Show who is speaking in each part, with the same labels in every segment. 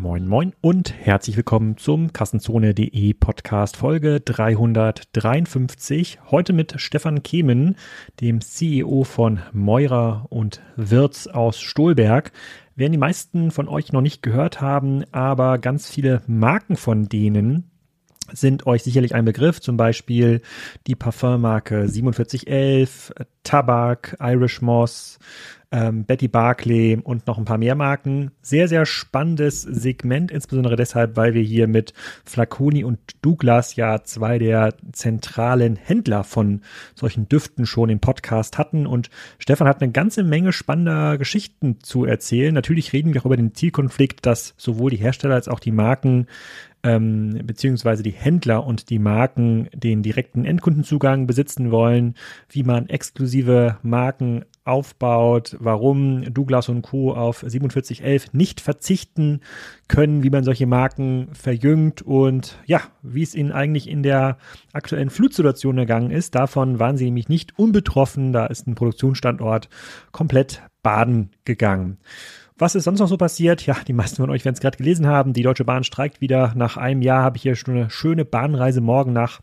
Speaker 1: Moin Moin und herzlich willkommen zum Kassenzone.de Podcast Folge 353. Heute mit Stefan Kemen, dem CEO von Meurer und Wirz aus Stolberg. Werden die meisten von euch noch nicht gehört haben, aber ganz viele Marken von denen sind euch sicherlich ein Begriff, zum Beispiel die Parfummarke 4711, Tabak, Irish Moss, ähm, Betty Barclay und noch ein paar mehr Marken. Sehr, sehr spannendes Segment, insbesondere deshalb, weil wir hier mit Flaconi und Douglas ja zwei der zentralen Händler von solchen Düften schon im Podcast hatten. Und Stefan hat eine ganze Menge spannender Geschichten zu erzählen. Natürlich reden wir auch über den Zielkonflikt, dass sowohl die Hersteller als auch die Marken ähm, beziehungsweise die Händler und die Marken den direkten Endkundenzugang besitzen wollen, wie man exklusive Marken aufbaut, warum Douglas und Co. auf 4711 nicht verzichten können, wie man solche Marken verjüngt und ja, wie es ihnen eigentlich in der aktuellen Flutsituation ergangen ist. Davon waren sie nämlich nicht unbetroffen. Da ist ein Produktionsstandort komplett baden gegangen. Was ist sonst noch so passiert? Ja, die meisten von euch werden es gerade gelesen haben. Die Deutsche Bahn streikt wieder. Nach einem Jahr habe ich hier schon eine schöne Bahnreise morgen nach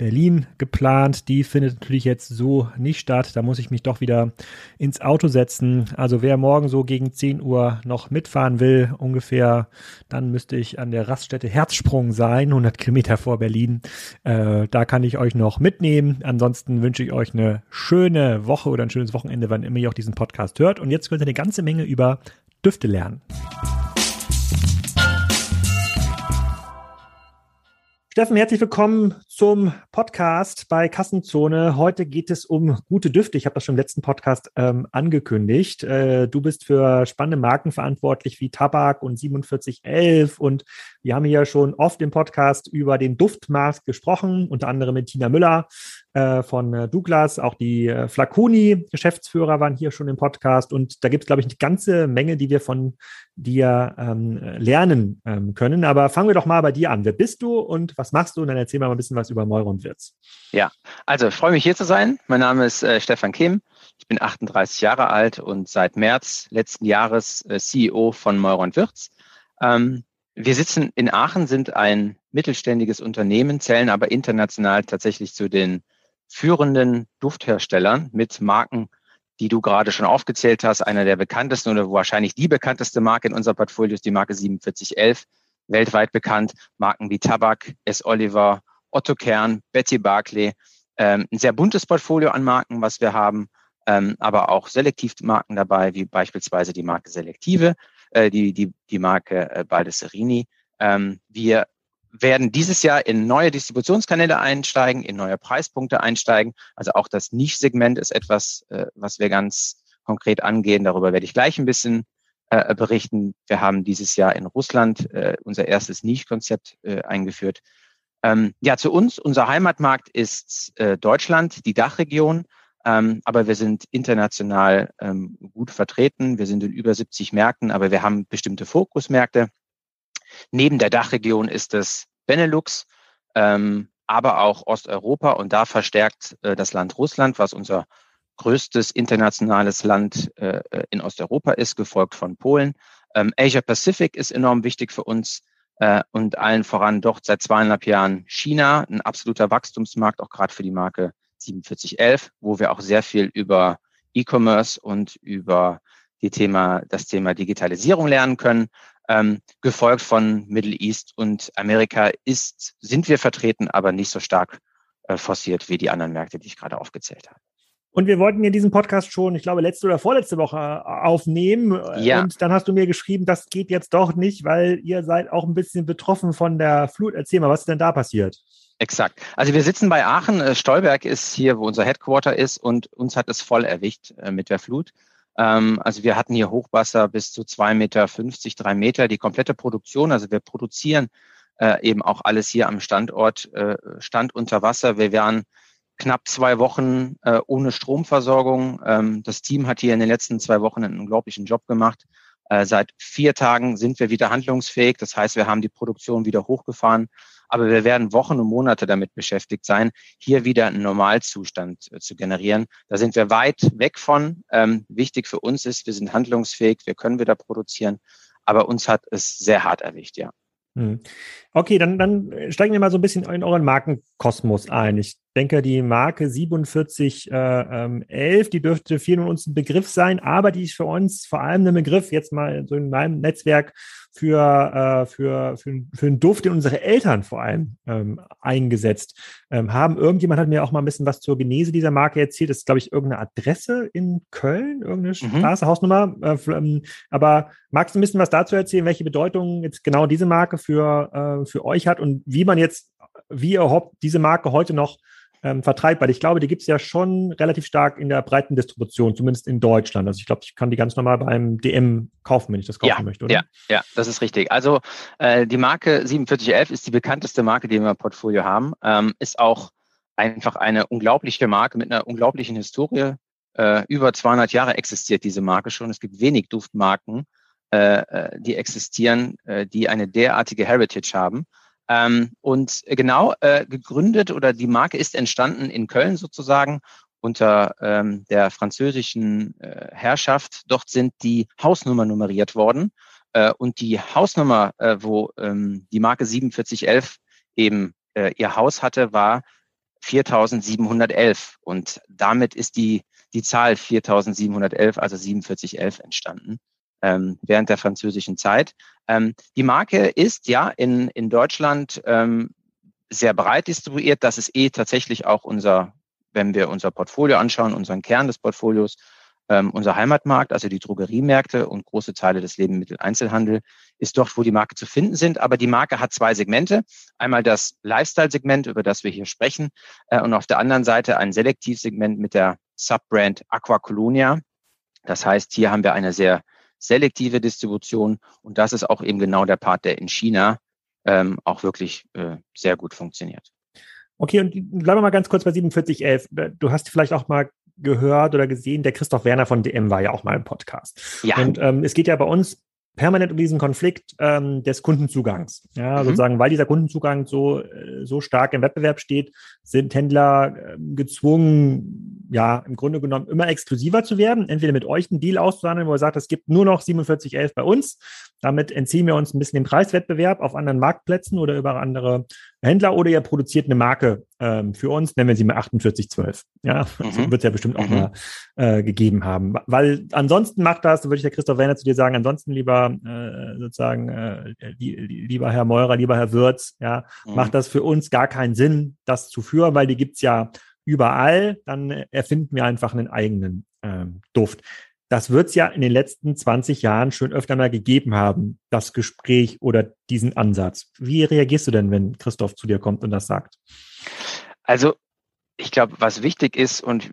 Speaker 1: Berlin geplant. Die findet natürlich jetzt so nicht statt. Da muss ich mich doch wieder ins Auto setzen. Also wer morgen so gegen 10 Uhr noch mitfahren will, ungefähr, dann müsste ich an der Raststätte Herzsprung sein, 100 Kilometer vor Berlin. Äh, da kann ich euch noch mitnehmen. Ansonsten wünsche ich euch eine schöne Woche oder ein schönes Wochenende, wann immer ihr auch diesen Podcast hört. Und jetzt könnt ihr eine ganze Menge über Düfte lernen. Steffen, herzlich willkommen zum Podcast bei Kassenzone. Heute geht es um gute Düfte. Ich habe das schon im letzten Podcast ähm, angekündigt. Äh, du bist für spannende Marken verantwortlich wie Tabak und 4711 und wir haben hier schon oft im Podcast über den Duftmarkt gesprochen, unter anderem mit Tina Müller von äh, Douglas. Auch die äh, Flaconi-Geschäftsführer waren hier schon im Podcast. Und da gibt es, glaube ich, eine ganze Menge, die wir von dir ähm, lernen ähm, können. Aber fangen wir doch mal bei dir an. Wer bist du und was machst du? Und dann erzähl mal ein bisschen was über Meuron Wirtz.
Speaker 2: Ja, also ich freue mich hier zu sein. Mein Name ist äh, Stefan Kim. Ich bin 38 Jahre alt und seit März letzten Jahres äh, CEO von Meuron Wirtz. Ähm, wir sitzen in Aachen, sind ein mittelständiges Unternehmen, zählen aber international tatsächlich zu den führenden Duftherstellern mit Marken, die du gerade schon aufgezählt hast. Einer der bekanntesten oder wahrscheinlich die bekannteste Marke in unser Portfolio ist die Marke 4711, weltweit bekannt. Marken wie Tabak, S. Oliver, Otto Kern, Betty Barclay. Ähm, ein sehr buntes Portfolio an Marken, was wir haben, ähm, aber auch Selektivmarken dabei, wie beispielsweise die Marke Selektive, äh, die, die, die Marke äh, Baldesserini. Ähm, wir werden dieses Jahr in neue Distributionskanäle einsteigen, in neue Preispunkte einsteigen. Also auch das Niche-Segment ist etwas, äh, was wir ganz konkret angehen. Darüber werde ich gleich ein bisschen äh, berichten. Wir haben dieses Jahr in Russland äh, unser erstes Niche-Konzept eingeführt. Ähm, ja, zu uns, unser Heimatmarkt ist Deutschland, die Dachregion. Ähm, aber wir sind international ähm, gut vertreten. Wir sind in über 70 Märkten, aber wir haben bestimmte Fokusmärkte. Neben der Dachregion ist es Benelux, ähm, aber auch Osteuropa und da verstärkt äh, das Land Russland, was unser größtes internationales Land äh, in Osteuropa ist, gefolgt von Polen. Ähm, Asia Pacific ist enorm wichtig für uns äh, und allen voran doch seit zweieinhalb Jahren China, ein absoluter Wachstumsmarkt, auch gerade für die Marke 4711, wo wir auch sehr viel über E-Commerce und über die Thema, das Thema Digitalisierung lernen können ähm, gefolgt von Middle East und Amerika ist, sind wir vertreten, aber nicht so stark äh, forciert wie die anderen Märkte, die ich gerade aufgezählt habe.
Speaker 1: Und wir wollten ja diesen Podcast schon, ich glaube, letzte oder vorletzte Woche äh, aufnehmen. Ja. Und dann hast du mir geschrieben, das geht jetzt doch nicht, weil ihr seid auch ein bisschen betroffen von der Flut. Erzähl mal, was ist denn da passiert?
Speaker 2: Exakt. Also wir sitzen bei Aachen. Äh, Stolberg ist hier, wo unser Headquarter ist und uns hat es voll erwischt äh, mit der Flut. Ähm, also wir hatten hier Hochwasser bis zu zwei Meter, fünfzig, drei Meter. Die komplette Produktion, also wir produzieren äh, eben auch alles hier am Standort, äh, stand unter Wasser. Wir waren knapp zwei Wochen äh, ohne Stromversorgung. Ähm, das Team hat hier in den letzten zwei Wochen einen unglaublichen Job gemacht. Seit vier Tagen sind wir wieder handlungsfähig. Das heißt, wir haben die Produktion wieder hochgefahren. Aber wir werden Wochen und Monate damit beschäftigt sein, hier wieder einen Normalzustand äh, zu generieren. Da sind wir weit weg von. Ähm, wichtig für uns ist, wir sind handlungsfähig, wir können wieder produzieren. aber uns hat es sehr hart erwischt, ja.
Speaker 1: Hm. Okay, dann, dann steigen wir mal so ein bisschen in euren Markenkosmos ein. Ich denke, die Marke 4711, äh, ähm, die dürfte vielen von uns ein Begriff sein, aber die ist für uns vor allem ein Begriff, jetzt mal so in meinem Netzwerk, für, äh, für, für, für einen Duft, den unsere Eltern vor allem ähm, eingesetzt ähm, haben. Irgendjemand hat mir auch mal ein bisschen was zur Genese dieser Marke erzählt. Das ist, glaube ich, irgendeine Adresse in Köln, irgendeine mhm. Straße, Hausnummer. Äh, ähm, aber magst du ein bisschen was dazu erzählen, welche Bedeutung jetzt genau diese Marke für, äh, für euch hat und wie man jetzt, wie ihr überhaupt diese Marke heute noch ähm, vertreibt, weil ich glaube, die gibt es ja schon relativ stark in der breiten Distribution, zumindest in Deutschland. Also ich glaube, ich kann die ganz normal beim DM kaufen, wenn ich das kaufen
Speaker 2: ja,
Speaker 1: möchte, oder?
Speaker 2: Ja, ja, das ist richtig. Also äh, die Marke 4711 ist die bekannteste Marke, die wir im Portfolio haben, ähm, ist auch einfach eine unglaubliche Marke mit einer unglaublichen Historie. Äh, über 200 Jahre existiert diese Marke schon. Es gibt wenig Duftmarken, äh, äh die existieren, äh, die eine derartige Heritage haben. Ähm, und genau äh, gegründet oder die Marke ist entstanden in Köln sozusagen unter ähm, der französischen äh, Herrschaft. Dort sind die Hausnummer nummeriert worden. Äh, und die Hausnummer, äh, wo ähm, die Marke 4711 eben äh, ihr Haus hatte, war 4711. Und damit ist die, die Zahl 4711, also 4711 entstanden ähm, während der französischen Zeit. Ähm, die Marke ist ja in, in Deutschland ähm, sehr breit distribuiert. Das ist eh tatsächlich auch unser, wenn wir unser Portfolio anschauen, unseren Kern des Portfolios, ähm, unser Heimatmarkt, also die Drogeriemärkte und große Teile des Lebensmitteleinzelhandel ist dort, wo die Marke zu finden sind. Aber die Marke hat zwei Segmente. Einmal das Lifestyle-Segment, über das wir hier sprechen, äh, und auf der anderen Seite ein Selektivsegment mit der Subbrand Aqua Colonia. Das heißt, hier haben wir eine sehr selektive Distribution. Und das ist auch eben genau der Part, der in China ähm, auch wirklich äh, sehr gut funktioniert.
Speaker 1: Okay, und bleiben wir mal ganz kurz bei 4711. Du hast vielleicht auch mal gehört oder gesehen, der Christoph Werner von DM war ja auch mal im Podcast. Ja. Und ähm, es geht ja bei uns permanent um diesen Konflikt ähm, des Kundenzugangs. Ja, mhm. sozusagen, weil dieser Kundenzugang so, äh, so stark im Wettbewerb steht, sind Händler äh, gezwungen, ja, im Grunde genommen immer exklusiver zu werden, entweder mit euch einen Deal auszuhandeln, wo er sagt, es gibt nur noch 4711 bei uns. Damit entziehen wir uns ein bisschen den Preiswettbewerb auf anderen Marktplätzen oder über andere Händler oder ihr produziert eine Marke ähm, für uns, nennen wir sie mal 4812. Ja, mhm. so wird es ja bestimmt auch mhm. mal äh, gegeben haben. Weil ansonsten macht das, würde ich der Christoph Werner zu dir sagen, ansonsten lieber äh, sozusagen, äh, lieber Herr Meurer, lieber Herr Würz, ja, mhm. macht das für uns gar keinen Sinn, das zu führen, weil die gibt's ja überall. Dann erfinden wir einfach einen eigenen ähm, Duft. Das wird es ja in den letzten 20 Jahren schon öfter mal gegeben haben, das Gespräch oder diesen Ansatz. Wie reagierst du denn, wenn Christoph zu dir kommt und das sagt?
Speaker 2: Also, ich glaube, was wichtig ist und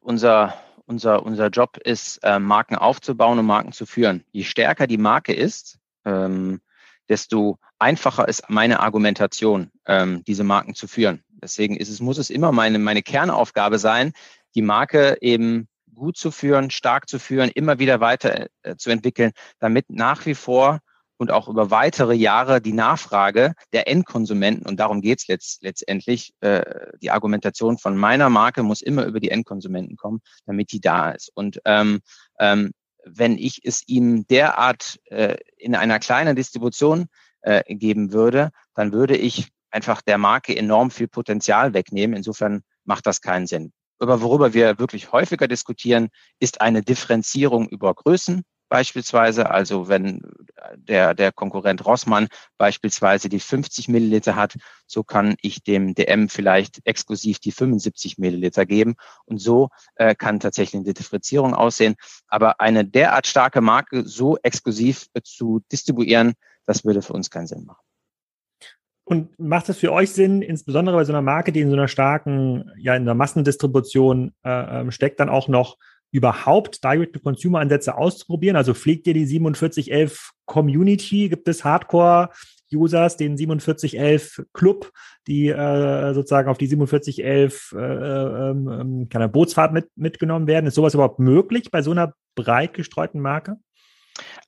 Speaker 2: unser, unser, unser Job ist, äh, Marken aufzubauen und Marken zu führen. Je stärker die Marke ist, ähm, desto einfacher ist meine Argumentation, ähm, diese Marken zu führen. Deswegen ist es, muss es immer meine, meine Kernaufgabe sein, die Marke eben gut zu führen, stark zu führen, immer wieder weiter äh, zu entwickeln, damit nach wie vor und auch über weitere Jahre die Nachfrage der Endkonsumenten, und darum geht's letzt, letztendlich, äh, die Argumentation von meiner Marke muss immer über die Endkonsumenten kommen, damit die da ist. Und ähm, ähm, wenn ich es ihm derart äh, in einer kleinen Distribution äh, geben würde, dann würde ich einfach der Marke enorm viel Potenzial wegnehmen. Insofern macht das keinen Sinn. Aber worüber wir wirklich häufiger diskutieren, ist eine Differenzierung über Größen beispielsweise. Also wenn der, der Konkurrent Rossmann beispielsweise die 50 Milliliter hat, so kann ich dem DM vielleicht exklusiv die 75 Milliliter geben. Und so äh, kann tatsächlich eine Differenzierung aussehen. Aber eine derart starke Marke so exklusiv äh, zu distribuieren, das würde für uns keinen Sinn machen.
Speaker 1: Und macht es für euch Sinn, insbesondere bei so einer Marke, die in so einer starken, ja, in der Massendistribution äh, ähm, steckt, dann auch noch überhaupt Direct-to-Consumer-Ansätze auszuprobieren? Also pflegt ihr die 4711 Community? Gibt es Hardcore-Users, den 4711 Club, die äh, sozusagen auf die 4711 äh, ähm, ähm, Bootsfahrt mit, mitgenommen werden? Ist sowas überhaupt möglich bei so einer breit gestreuten Marke?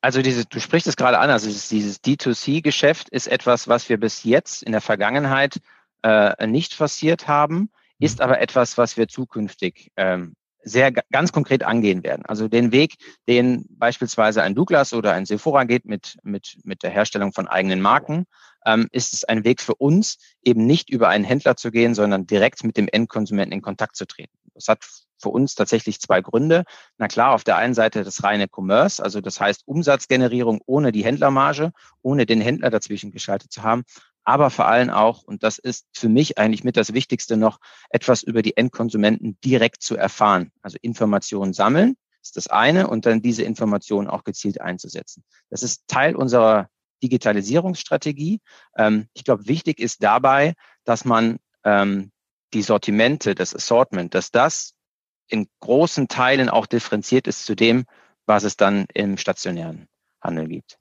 Speaker 2: Also diese, du sprichst es gerade an, also dieses D2C-Geschäft ist etwas, was wir bis jetzt in der Vergangenheit äh, nicht forciert haben, ist mhm. aber etwas, was wir zukünftig ähm, sehr ganz konkret angehen werden. Also den Weg, den beispielsweise ein Douglas oder ein Sephora geht mit, mit, mit der Herstellung von eigenen Marken, ähm, ist es ein Weg für uns, eben nicht über einen Händler zu gehen, sondern direkt mit dem Endkonsumenten in Kontakt zu treten. Das hat für uns tatsächlich zwei Gründe. Na klar, auf der einen Seite das reine Commerce, also das heißt Umsatzgenerierung ohne die Händlermarge, ohne den Händler dazwischen geschaltet zu haben aber vor allem auch, und das ist für mich eigentlich mit das Wichtigste noch, etwas über die Endkonsumenten direkt zu erfahren. Also Informationen sammeln ist das eine und dann diese Informationen auch gezielt einzusetzen. Das ist Teil unserer Digitalisierungsstrategie. Ähm, ich glaube, wichtig ist dabei, dass man ähm, die Sortimente, das Assortment, dass das in großen Teilen auch differenziert ist zu dem, was es dann im stationären Handel gibt.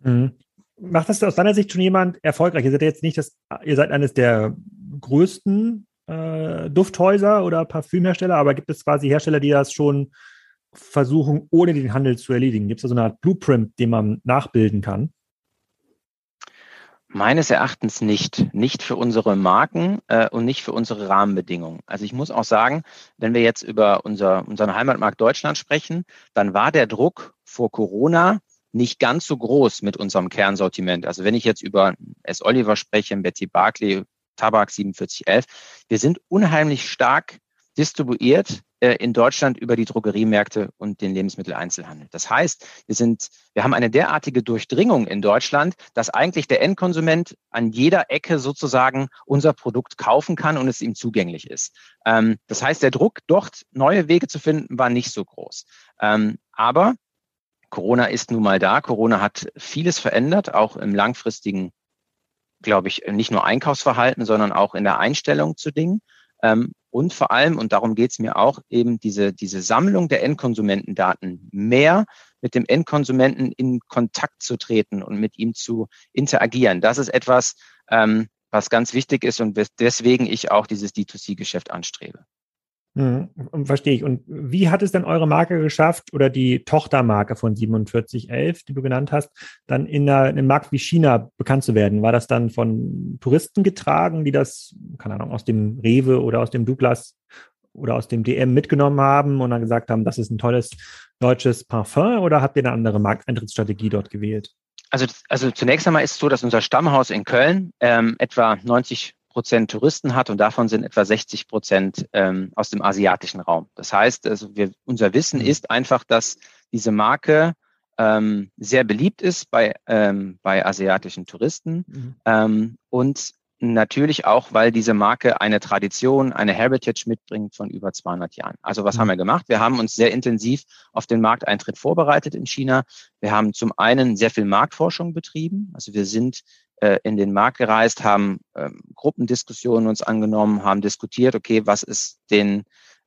Speaker 1: Mhm macht das aus deiner Sicht schon jemand erfolgreich? Ihr seid jetzt nicht das, ihr seid eines der größten äh, Dufthäuser oder Parfümhersteller, aber gibt es quasi Hersteller, die das schon versuchen, ohne den Handel zu erledigen? Gibt es da so eine Art Blueprint, den man nachbilden kann?
Speaker 2: Meines Erachtens nicht. Nicht für unsere Marken äh, und nicht für unsere Rahmenbedingungen. Also ich muss auch sagen, wenn wir jetzt über unser, unseren Heimatmarkt Deutschland sprechen, dann war der Druck vor Corona nicht ganz so groß mit unserem Kernsortiment. Also wenn ich jetzt über S. Oliver spreche, Betty Barclay, Tabak 4711, wir sind unheimlich stark distribuiert in Deutschland über die Drogeriemärkte und den Lebensmitteleinzelhandel. Das heißt, wir sind, wir haben eine derartige Durchdringung in Deutschland, dass eigentlich der Endkonsument an jeder Ecke sozusagen unser Produkt kaufen kann und es ihm zugänglich ist. Ähm, das heißt, der Druck, dort neue Wege zu finden, war nicht so groß. Ähm, aber Corona ist nun mal da. Corona hat vieles verändert, auch im langfristigen, glaube ich, nicht nur Einkaufsverhalten, sondern auch in der Einstellung zu Dingen. Und vor allem, und darum geht es mir auch, eben diese, diese Sammlung der Endkonsumentendaten mehr mit dem Endkonsumenten in Kontakt zu treten und mit ihm zu interagieren. Das ist etwas, ähm, was ganz wichtig ist und deswegen ich auch dieses D2C-Geschäft anstrebe.
Speaker 1: Mhm, verstehe ich. Und wie hat es denn eure Marke geschafft oder die Tochtermarke von 4711, die du genannt hast, dann in, einer, in einem Markt wie China bekannt zu werden? War das dann von Touristen getragen, die das, keine Ahnung, aus dem Rewe oder aus dem Douglas oder aus dem DM mitgenommen haben und dann gesagt haben, das ist ein tolles deutsches Parfum oder habt ihr eine andere Markteintrittsstrategie dort gewählt?
Speaker 2: Also, also zunächst einmal ist es so, dass unser Stammhaus in Köln ähm, etwa 90 Prozent Touristen hat und davon sind etwa 60 Prozent ähm, aus dem asiatischen Raum. Das heißt, also wir, unser Wissen mhm. ist einfach, dass diese Marke ähm, sehr beliebt ist bei, ähm, bei asiatischen Touristen mhm. ähm, und natürlich auch, weil diese Marke eine Tradition, eine Heritage mitbringt von über 200 Jahren. Also was mhm. haben wir gemacht? Wir haben uns sehr intensiv auf den Markteintritt vorbereitet in China. Wir haben zum einen sehr viel Marktforschung betrieben. Also wir sind äh, in den Markt gereist, haben ähm, Gruppendiskussionen uns angenommen, haben diskutiert, okay, was ist den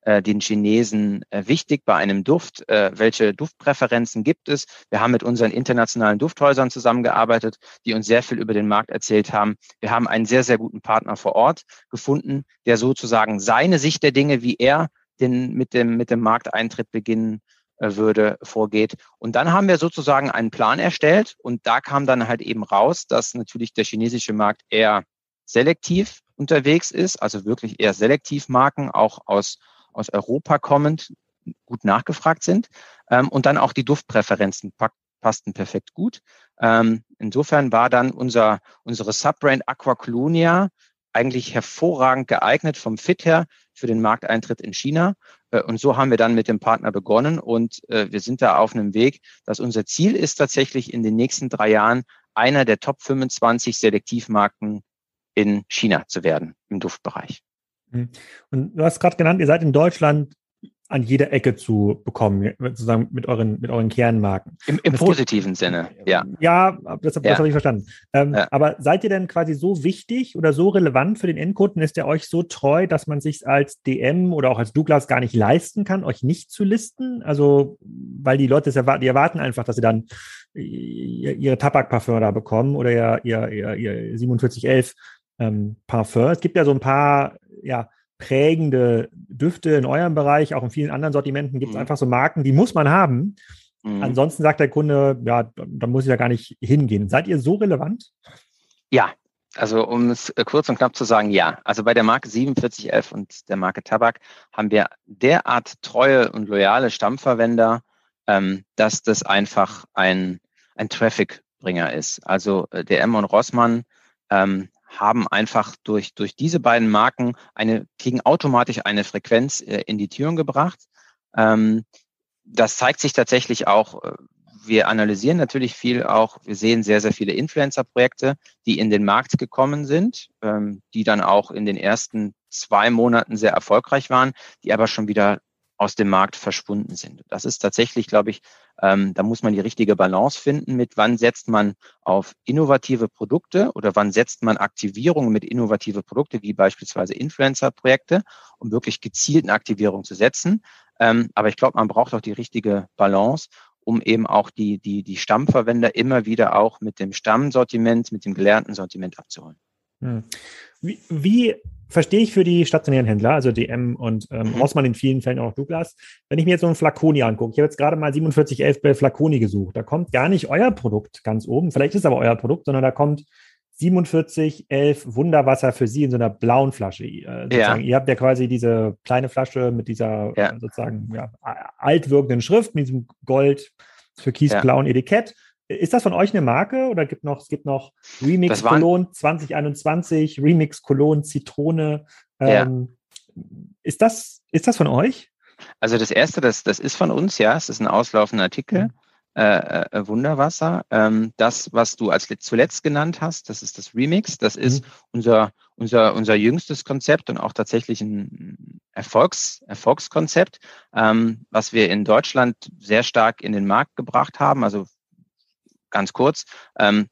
Speaker 2: äh, den Chinesen äh, wichtig bei einem Duft? Äh, welche Duftpräferenzen gibt es? Wir haben mit unseren internationalen Dufthäusern zusammengearbeitet, die uns sehr viel über den Markt erzählt haben. Wir haben einen sehr, sehr guten Partner vor Ort gefunden, der sozusagen seine Sicht der Dinge, wie er den, mit, dem, mit dem Markteintritt beginnen würde, vorgeht. Und dann haben wir sozusagen einen Plan erstellt und da kam dann halt eben raus, dass natürlich der chinesische Markt eher selektiv unterwegs ist, also wirklich eher selektiv Marken auch aus, aus Europa kommend gut nachgefragt sind ähm, und dann auch die Duftpräferenzen passten perfekt gut. Ähm, insofern war dann unser, unsere Subbrand Aqua Colonia eigentlich hervorragend geeignet vom Fit her für den Markteintritt in China. Äh, und so haben wir dann mit dem Partner begonnen und äh, wir sind da auf einem Weg, dass unser Ziel ist tatsächlich in den nächsten drei Jahren einer der Top 25 Selektivmarken in China zu werden im Duftbereich.
Speaker 1: Mhm. Und du hast gerade genannt, ihr seid in Deutschland an jeder Ecke zu bekommen, sozusagen mit euren, mit euren Kernmarken.
Speaker 2: Im, im positiven gibt, Sinne, ja.
Speaker 1: Ja, das, das ja. habe ich verstanden. Ähm, ja. Aber seid ihr denn quasi so wichtig oder so relevant für den Endkunden? Ist er euch so treu, dass man sich als DM oder auch als Douglas gar nicht leisten kann, euch nicht zu listen? Also, weil die Leute das erwarten, die erwarten einfach, dass sie dann ihre Tabakparfum da bekommen oder ihr, ihr, ihr, ihr 4711 ähm, Parfum. Es gibt ja so ein paar, ja, prägende Düfte in eurem Bereich, auch in vielen anderen Sortimenten gibt es mhm. einfach so Marken, die muss man haben. Mhm. Ansonsten sagt der Kunde, ja, da muss ich ja gar nicht hingehen. Seid ihr so relevant?
Speaker 2: Ja, Also um es äh, kurz und knapp zu sagen, ja. Also bei der Marke 4711 und der Marke Tabak haben wir derart treue und loyale Stammverwender, ähm, dass das einfach ein, ein Traffic-Bringer ist. Also äh, DM und Rossmann ähm, haben einfach durch, durch diese beiden Marken eine, kriegen automatisch eine Frequenz äh, in die Türen gebracht. Ähm, das zeigt sich tatsächlich auch, äh, wir analysieren natürlich viel auch, wir sehen sehr, sehr viele Influencer-Projekte, die in den Markt gekommen sind, ähm, die dann auch in den ersten zwei Monaten sehr erfolgreich waren, die aber schon wieder aus dem Markt verschwunden sind. Das ist tatsächlich, glaube ich, ähm, da muss man die richtige Balance finden mit, wann setzt man auf innovative Produkte oder wann setzt man Aktivierungen mit innovative Produkte, wie beispielsweise Influencer-Projekte, um wirklich gezielten Aktivierungen zu setzen. Ähm, aber ich glaube, man braucht auch die richtige Balance, um eben auch die, die, die Stammverwender immer wieder auch mit dem Stammsortiment, mit dem gelernten Sortiment abzuholen.
Speaker 1: Hm. Wie, wie verstehe ich für die stationären Händler, also DM und ähm, mhm. Rossmann in vielen Fällen auch Douglas, wenn ich mir jetzt so einen Flaconi angucke, ich habe jetzt gerade mal 4711 bei Flaconi gesucht, da kommt gar nicht euer Produkt ganz oben, vielleicht ist es aber euer Produkt, sondern da kommt 4711 Wunderwasser für Sie in so einer blauen Flasche. Äh, ja. Ihr habt ja quasi diese kleine Flasche mit dieser ja. sozusagen ja, altwirkenden Schrift, mit diesem Gold türkisblauen ja. Etikett. Ist das von euch eine Marke oder gibt noch, es gibt noch Remix Cologne 2021, Remix Cologne Zitrone. Ähm, ja. Ist das, ist das von euch?
Speaker 2: Also das erste, das, das ist von uns, ja. Es ist ein auslaufender Artikel. Mhm. Äh, äh, Wunderwasser. Ähm, das, was du als zuletzt genannt hast, das ist das Remix. Das ist mhm. unser, unser, unser jüngstes Konzept und auch tatsächlich ein Erfolgs, Erfolgskonzept, ähm, was wir in Deutschland sehr stark in den Markt gebracht haben. Also ganz kurz. Ähm,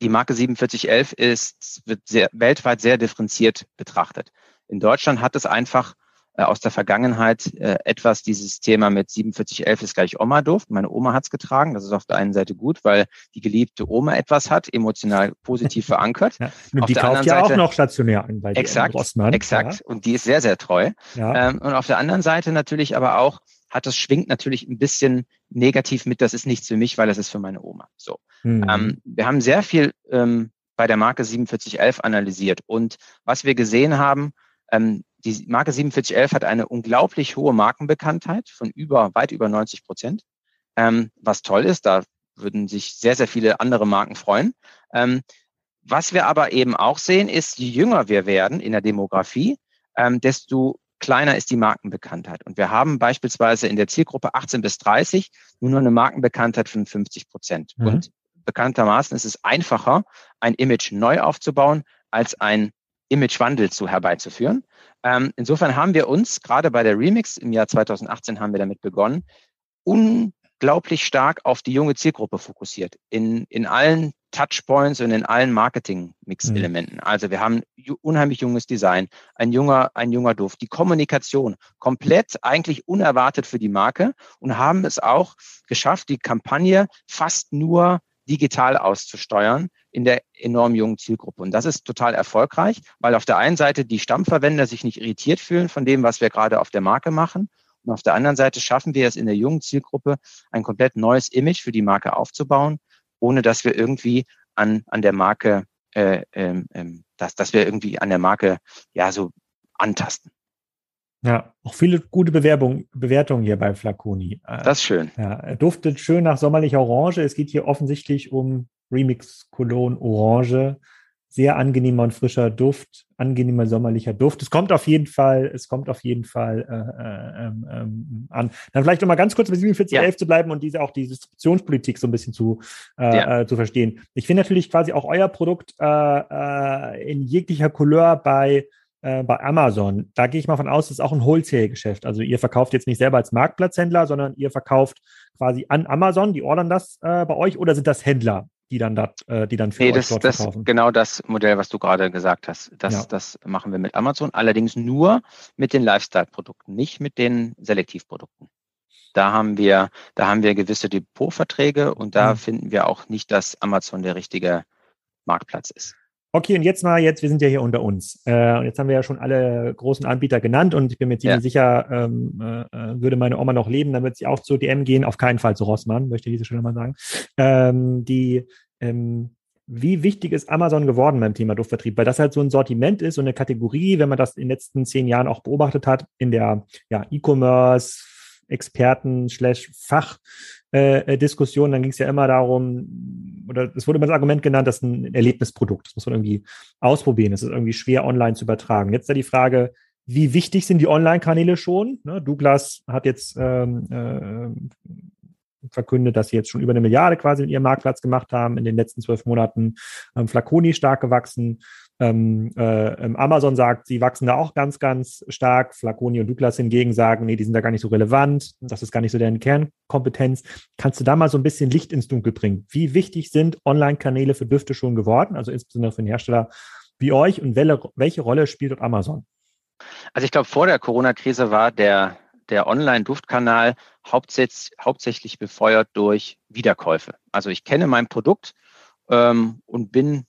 Speaker 2: die Marke 4711 ist, wird sehr, weltweit sehr differenziert betrachtet. In Deutschland hat es einfach äh, aus der Vergangenheit äh, etwas dieses Thema mit 4711 ist gleich Oma-Duft. Meine Oma hat's getragen. Das ist auf der einen Seite gut, weil die geliebte Oma etwas hat, emotional positiv verankert.
Speaker 1: Ja, und auf die der kauft ja Seite, auch noch stationär an
Speaker 2: bei exakt, Rossmann. Exakt. Ja. Und die ist sehr, sehr treu. Ja. Ähm, und auf der anderen Seite natürlich aber auch hat das schwingt natürlich ein bisschen negativ mit, das ist nichts für mich, weil das ist für meine Oma. So. Mhm. Ähm, wir haben sehr viel ähm, bei der Marke 4711 analysiert und was wir gesehen haben, ähm, die Marke 4711 hat eine unglaublich hohe Markenbekanntheit von über, weit über 90 Prozent. Ähm, was toll ist, da würden sich sehr, sehr viele andere Marken freuen. Ähm, was wir aber eben auch sehen, ist, je jünger wir werden in der Demografie, ähm, desto kleiner ist die Markenbekanntheit. Und wir haben beispielsweise in der Zielgruppe 18 bis 30 nur noch eine Markenbekanntheit von 50 Prozent. Mhm. Und bekanntermaßen ist es einfacher, ein Image neu aufzubauen, als ein Imagewandel zu herbeizuführen. Ähm, insofern haben wir uns gerade bei der Remix im Jahr 2018 haben wir damit begonnen, unglaublich stark auf die junge Zielgruppe fokussiert in, in allen Touchpoints und in allen Marketing-Mix-Elementen. Mhm. Also wir haben unheimlich junges Design, ein junger, ein junger Duft, die Kommunikation komplett eigentlich unerwartet für die Marke und haben es auch geschafft, die Kampagne fast nur digital auszusteuern in der enorm jungen Zielgruppe. Und das ist total erfolgreich, weil auf der einen Seite die Stammverwender sich nicht irritiert fühlen von dem, was wir gerade auf der Marke machen. Und auf der anderen Seite schaffen wir es in der jungen Zielgruppe, ein komplett neues Image für die Marke aufzubauen, ohne dass wir irgendwie an, an der Marke, äh, ähm, ähm dass, dass wir irgendwie an der Marke ja so antasten.
Speaker 1: Ja, auch viele gute Bewerbung, Bewertungen hier bei Flaconi.
Speaker 2: Äh, das ist schön.
Speaker 1: Ja, er duftet schön nach sommerlicher Orange. Es geht hier offensichtlich um Remix Cologne Orange. Sehr angenehmer und frischer Duft, angenehmer sommerlicher Duft. Es kommt auf jeden Fall, es kommt auf jeden Fall äh, äh, ähm, ähm an. Dann vielleicht noch mal ganz kurz bei 4711 ja. zu bleiben und diese auch die Distributionspolitik so ein bisschen zu, äh, ja. äh, zu verstehen. Ich finde natürlich quasi auch euer Produkt äh, äh, in jeglicher Couleur bei äh, bei Amazon, da gehe ich mal von aus, das ist auch ein Wholesale-Geschäft. Also ihr verkauft jetzt nicht selber als Marktplatzhändler, sondern ihr verkauft quasi an Amazon, die ordern das äh, bei euch oder sind das Händler, die dann, dat, äh, die dann für
Speaker 2: nee, das, dort das verkaufen? Genau das Modell, was du gerade gesagt hast. Das, ja. das machen wir mit Amazon, allerdings nur mit den Lifestyle-Produkten, nicht mit den Selektivprodukten. Da haben wir, da haben wir gewisse Depotverträge und da mhm. finden wir auch nicht, dass Amazon der richtige Marktplatz ist.
Speaker 1: Okay, und jetzt mal, jetzt, wir sind ja hier unter uns. Äh, und jetzt haben wir ja schon alle großen Anbieter genannt und ich bin mir ziemlich ja. sicher, ähm, äh, würde meine Oma noch leben, dann wird sie auch zu DM gehen, auf keinen Fall zu Rossmann, möchte ich diese Stelle mal sagen. Ähm, die, ähm, wie wichtig ist Amazon geworden beim Thema Duftvertrieb? Weil das halt so ein Sortiment ist, so eine Kategorie, wenn man das in den letzten zehn Jahren auch beobachtet hat, in der ja, E-Commerce, Experten Fach äh, Diskussion, dann ging es ja immer darum, oder es wurde immer das Argument genannt, das ist ein Erlebnisprodukt. Das muss man irgendwie ausprobieren. Das ist irgendwie schwer online zu übertragen. Jetzt da die Frage, wie wichtig sind die Online-Kanäle schon? Ne, Douglas hat jetzt ähm, äh, verkündet, dass sie jetzt schon über eine Milliarde quasi in ihrem Marktplatz gemacht haben in den letzten zwölf Monaten. Ähm, Flaconi stark gewachsen. Ähm, äh, ähm, Amazon sagt, sie wachsen da auch ganz, ganz stark. Flaconi und Douglas hingegen sagen, nee, die sind da gar nicht so relevant. Das ist gar nicht so deren Kernkompetenz. Kannst du da mal so ein bisschen Licht ins Dunkel bringen? Wie wichtig sind Online-Kanäle für Düfte schon geworden? Also insbesondere für einen Hersteller wie euch und welche, welche Rolle spielt dort Amazon?
Speaker 2: Also ich glaube, vor der Corona-Krise war der, der Online-Duftkanal hauptsächlich, hauptsächlich befeuert durch Wiederkäufe. Also ich kenne mein Produkt ähm, und bin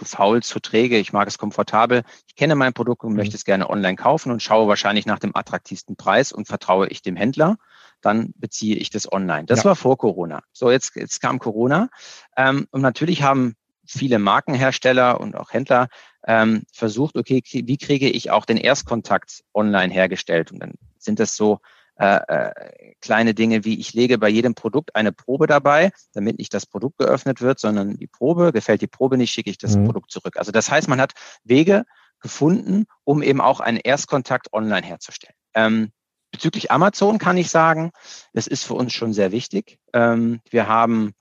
Speaker 2: zu faul, zu träge, ich mag es komfortabel. Ich kenne mein Produkt und mhm. möchte es gerne online kaufen und schaue wahrscheinlich nach dem attraktivsten Preis und vertraue ich dem Händler. Dann beziehe ich das online. Das ja. war vor Corona. So, jetzt, jetzt kam Corona. Ähm, und natürlich haben viele Markenhersteller und auch Händler ähm, versucht, okay, wie kriege ich auch den Erstkontakt online hergestellt? Und dann sind das so äh, äh, kleine Dinge wie ich lege bei jedem Produkt eine Probe dabei, damit nicht das Produkt geöffnet wird, sondern die Probe, gefällt die Probe nicht, schicke ich das mhm. Produkt zurück. Also das heißt, man hat Wege gefunden, um eben auch einen Erstkontakt online herzustellen. Ähm, bezüglich Amazon kann ich sagen, das ist für uns schon sehr wichtig. Ähm, wir haben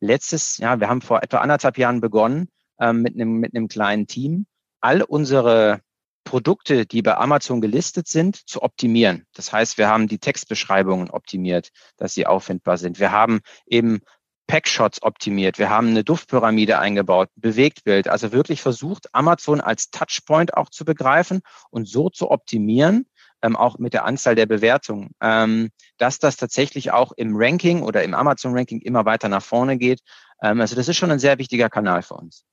Speaker 2: letztes, ja, wir haben vor etwa anderthalb Jahren begonnen ähm, mit einem mit einem kleinen Team, all unsere Produkte, die bei Amazon gelistet sind, zu optimieren. Das heißt, wir haben die Textbeschreibungen optimiert, dass sie auffindbar sind. Wir haben eben Packshots optimiert. Wir haben eine Duftpyramide eingebaut, Bewegtbild. Also wirklich versucht, Amazon als Touchpoint auch zu begreifen und so zu optimieren, ähm, auch mit der Anzahl der Bewertungen, ähm, dass das tatsächlich auch im Ranking oder im Amazon-Ranking immer weiter nach vorne geht. Ähm, also das ist schon ein sehr wichtiger Kanal für uns.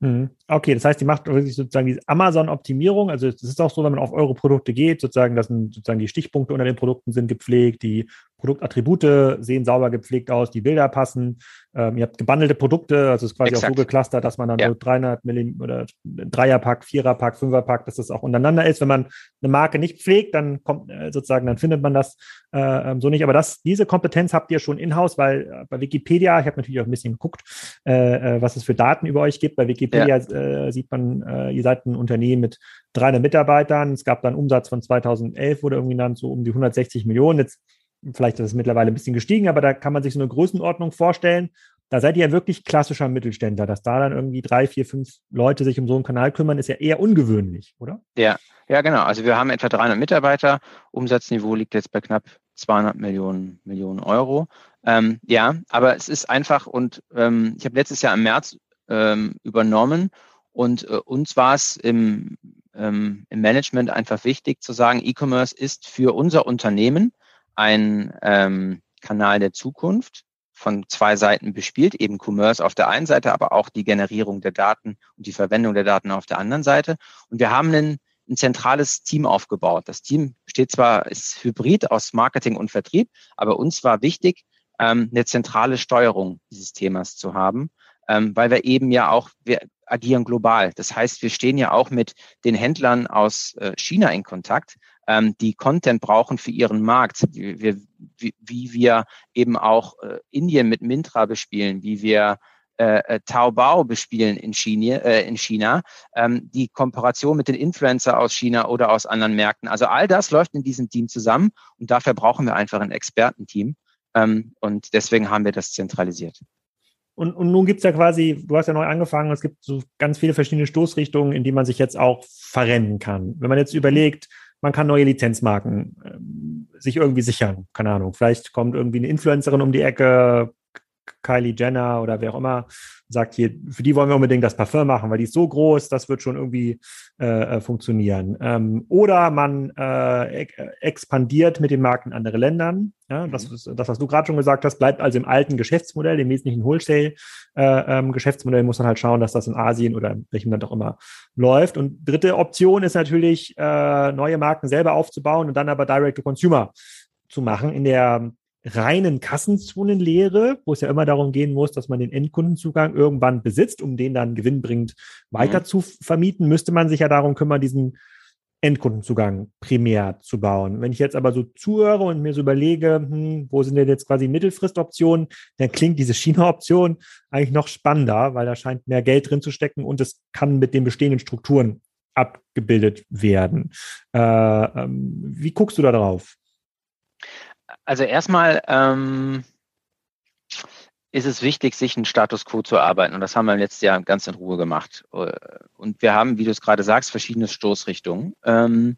Speaker 1: Mhm. Okay, das heißt, die macht wirklich sozusagen diese Amazon-Optimierung. Also es ist auch so, wenn man auf eure Produkte geht, sozusagen, dass sozusagen die Stichpunkte unter den Produkten sind gepflegt, die Produktattribute sehen sauber gepflegt aus, die Bilder passen. Ähm, ihr habt gebandelte Produkte, also es ist quasi Exakt. auch so geclustert, dass man dann ja. so 300 Millim oder Dreierpack, Viererpack, Fünferpack, dass das auch untereinander ist. Wenn man eine Marke nicht pflegt, dann kommt äh, sozusagen, dann findet man das äh, ähm, so nicht. Aber das, diese Kompetenz habt ihr schon in-house, weil äh, bei Wikipedia, ich habe natürlich auch ein bisschen geguckt, äh, äh, was es für Daten über euch gibt. Bei Wikipedia ja. Äh, sieht man, ihr seid ein Unternehmen mit 300 Mitarbeitern. Es gab dann Umsatz von 2011, wurde irgendwie dann so um die 160 Millionen. Jetzt Vielleicht ist es mittlerweile ein bisschen gestiegen, aber da kann man sich so eine Größenordnung vorstellen. Da seid ihr ja wirklich klassischer Mittelständler. Dass da dann irgendwie drei, vier, fünf Leute sich um so einen Kanal kümmern, ist ja eher ungewöhnlich, oder?
Speaker 2: Ja, ja, genau. Also wir haben etwa 300 Mitarbeiter. Umsatzniveau liegt jetzt bei knapp 200 Millionen, Millionen Euro. Ähm, ja, aber es ist einfach und ähm, ich habe letztes Jahr im März ähm, übernommen und äh, uns war es im, ähm, im Management einfach wichtig zu sagen, E-Commerce ist für unser Unternehmen ein ähm, Kanal der Zukunft von zwei Seiten bespielt, eben Commerce auf der einen Seite, aber auch die Generierung der Daten und die Verwendung der Daten auf der anderen Seite. Und wir haben ein, ein zentrales Team aufgebaut. Das Team steht zwar, ist hybrid aus Marketing und Vertrieb, aber uns war wichtig, ähm, eine zentrale Steuerung dieses Themas zu haben, ähm, weil wir eben ja auch, wir agieren global. Das heißt, wir stehen ja auch mit den Händlern aus äh, China in Kontakt, ähm, die Content brauchen für ihren Markt, wie, wir, wie, wie wir eben auch äh, Indien mit Mintra bespielen, wie wir äh, äh, Taobao bespielen in China, äh, in China ähm, die Kooperation mit den Influencer aus China oder aus anderen Märkten. Also all das läuft in diesem Team zusammen und dafür brauchen wir einfach ein Expertenteam. Ähm, und deswegen haben wir das zentralisiert.
Speaker 1: Und, und nun gibt es ja quasi, du hast ja neu angefangen, es gibt so ganz viele verschiedene Stoßrichtungen, in die man sich jetzt auch verrennen kann. Wenn man jetzt überlegt, man kann neue Lizenzmarken ähm, sich irgendwie sichern. Keine Ahnung. Vielleicht kommt irgendwie eine Influencerin um die Ecke, Kylie Jenner oder wer auch immer, sagt hier, für die wollen wir unbedingt das Parfum machen, weil die ist so groß, das wird schon irgendwie äh, äh funktionieren. Ähm, oder man äh, expandiert mit den Marken in andere Ländern. Ja, das, mhm. das, was du gerade schon gesagt hast, bleibt also im alten Geschäftsmodell, im wesentlichen Wholesale-Geschäftsmodell, äh, ähm, muss man halt schauen, dass das in Asien oder in welchem Land auch immer läuft. Und dritte Option ist natürlich, äh, neue Marken selber aufzubauen und dann aber Direct-to-Consumer zu machen in der reinen Kassenzonenlehre, wo es ja immer darum gehen muss, dass man den Endkundenzugang irgendwann besitzt, um den dann gewinnbringend weiter mhm. zu vermieten, müsste man sich ja darum kümmern, diesen Endkundenzugang primär zu bauen. Wenn ich jetzt aber so zuhöre und mir so überlege, hm, wo sind denn jetzt quasi Mittelfristoptionen, dann klingt diese China-Option eigentlich noch spannender, weil da scheint mehr Geld drin zu stecken und es kann mit den bestehenden Strukturen abgebildet werden. Äh, ähm, wie guckst du da drauf?
Speaker 2: Also erstmal ähm, ist es wichtig, sich einen Status quo zu erarbeiten. Und das haben wir im letzten Jahr ganz in Ruhe gemacht. Und wir haben, wie du es gerade sagst, verschiedene Stoßrichtungen. Ähm,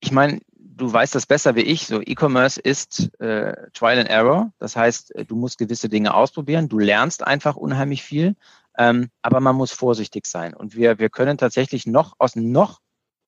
Speaker 2: ich meine, du weißt das besser wie ich. So E-Commerce ist äh, Trial and Error. Das heißt, du musst gewisse Dinge ausprobieren. Du lernst einfach unheimlich viel. Ähm, aber man muss vorsichtig sein. Und wir, wir können tatsächlich noch aus noch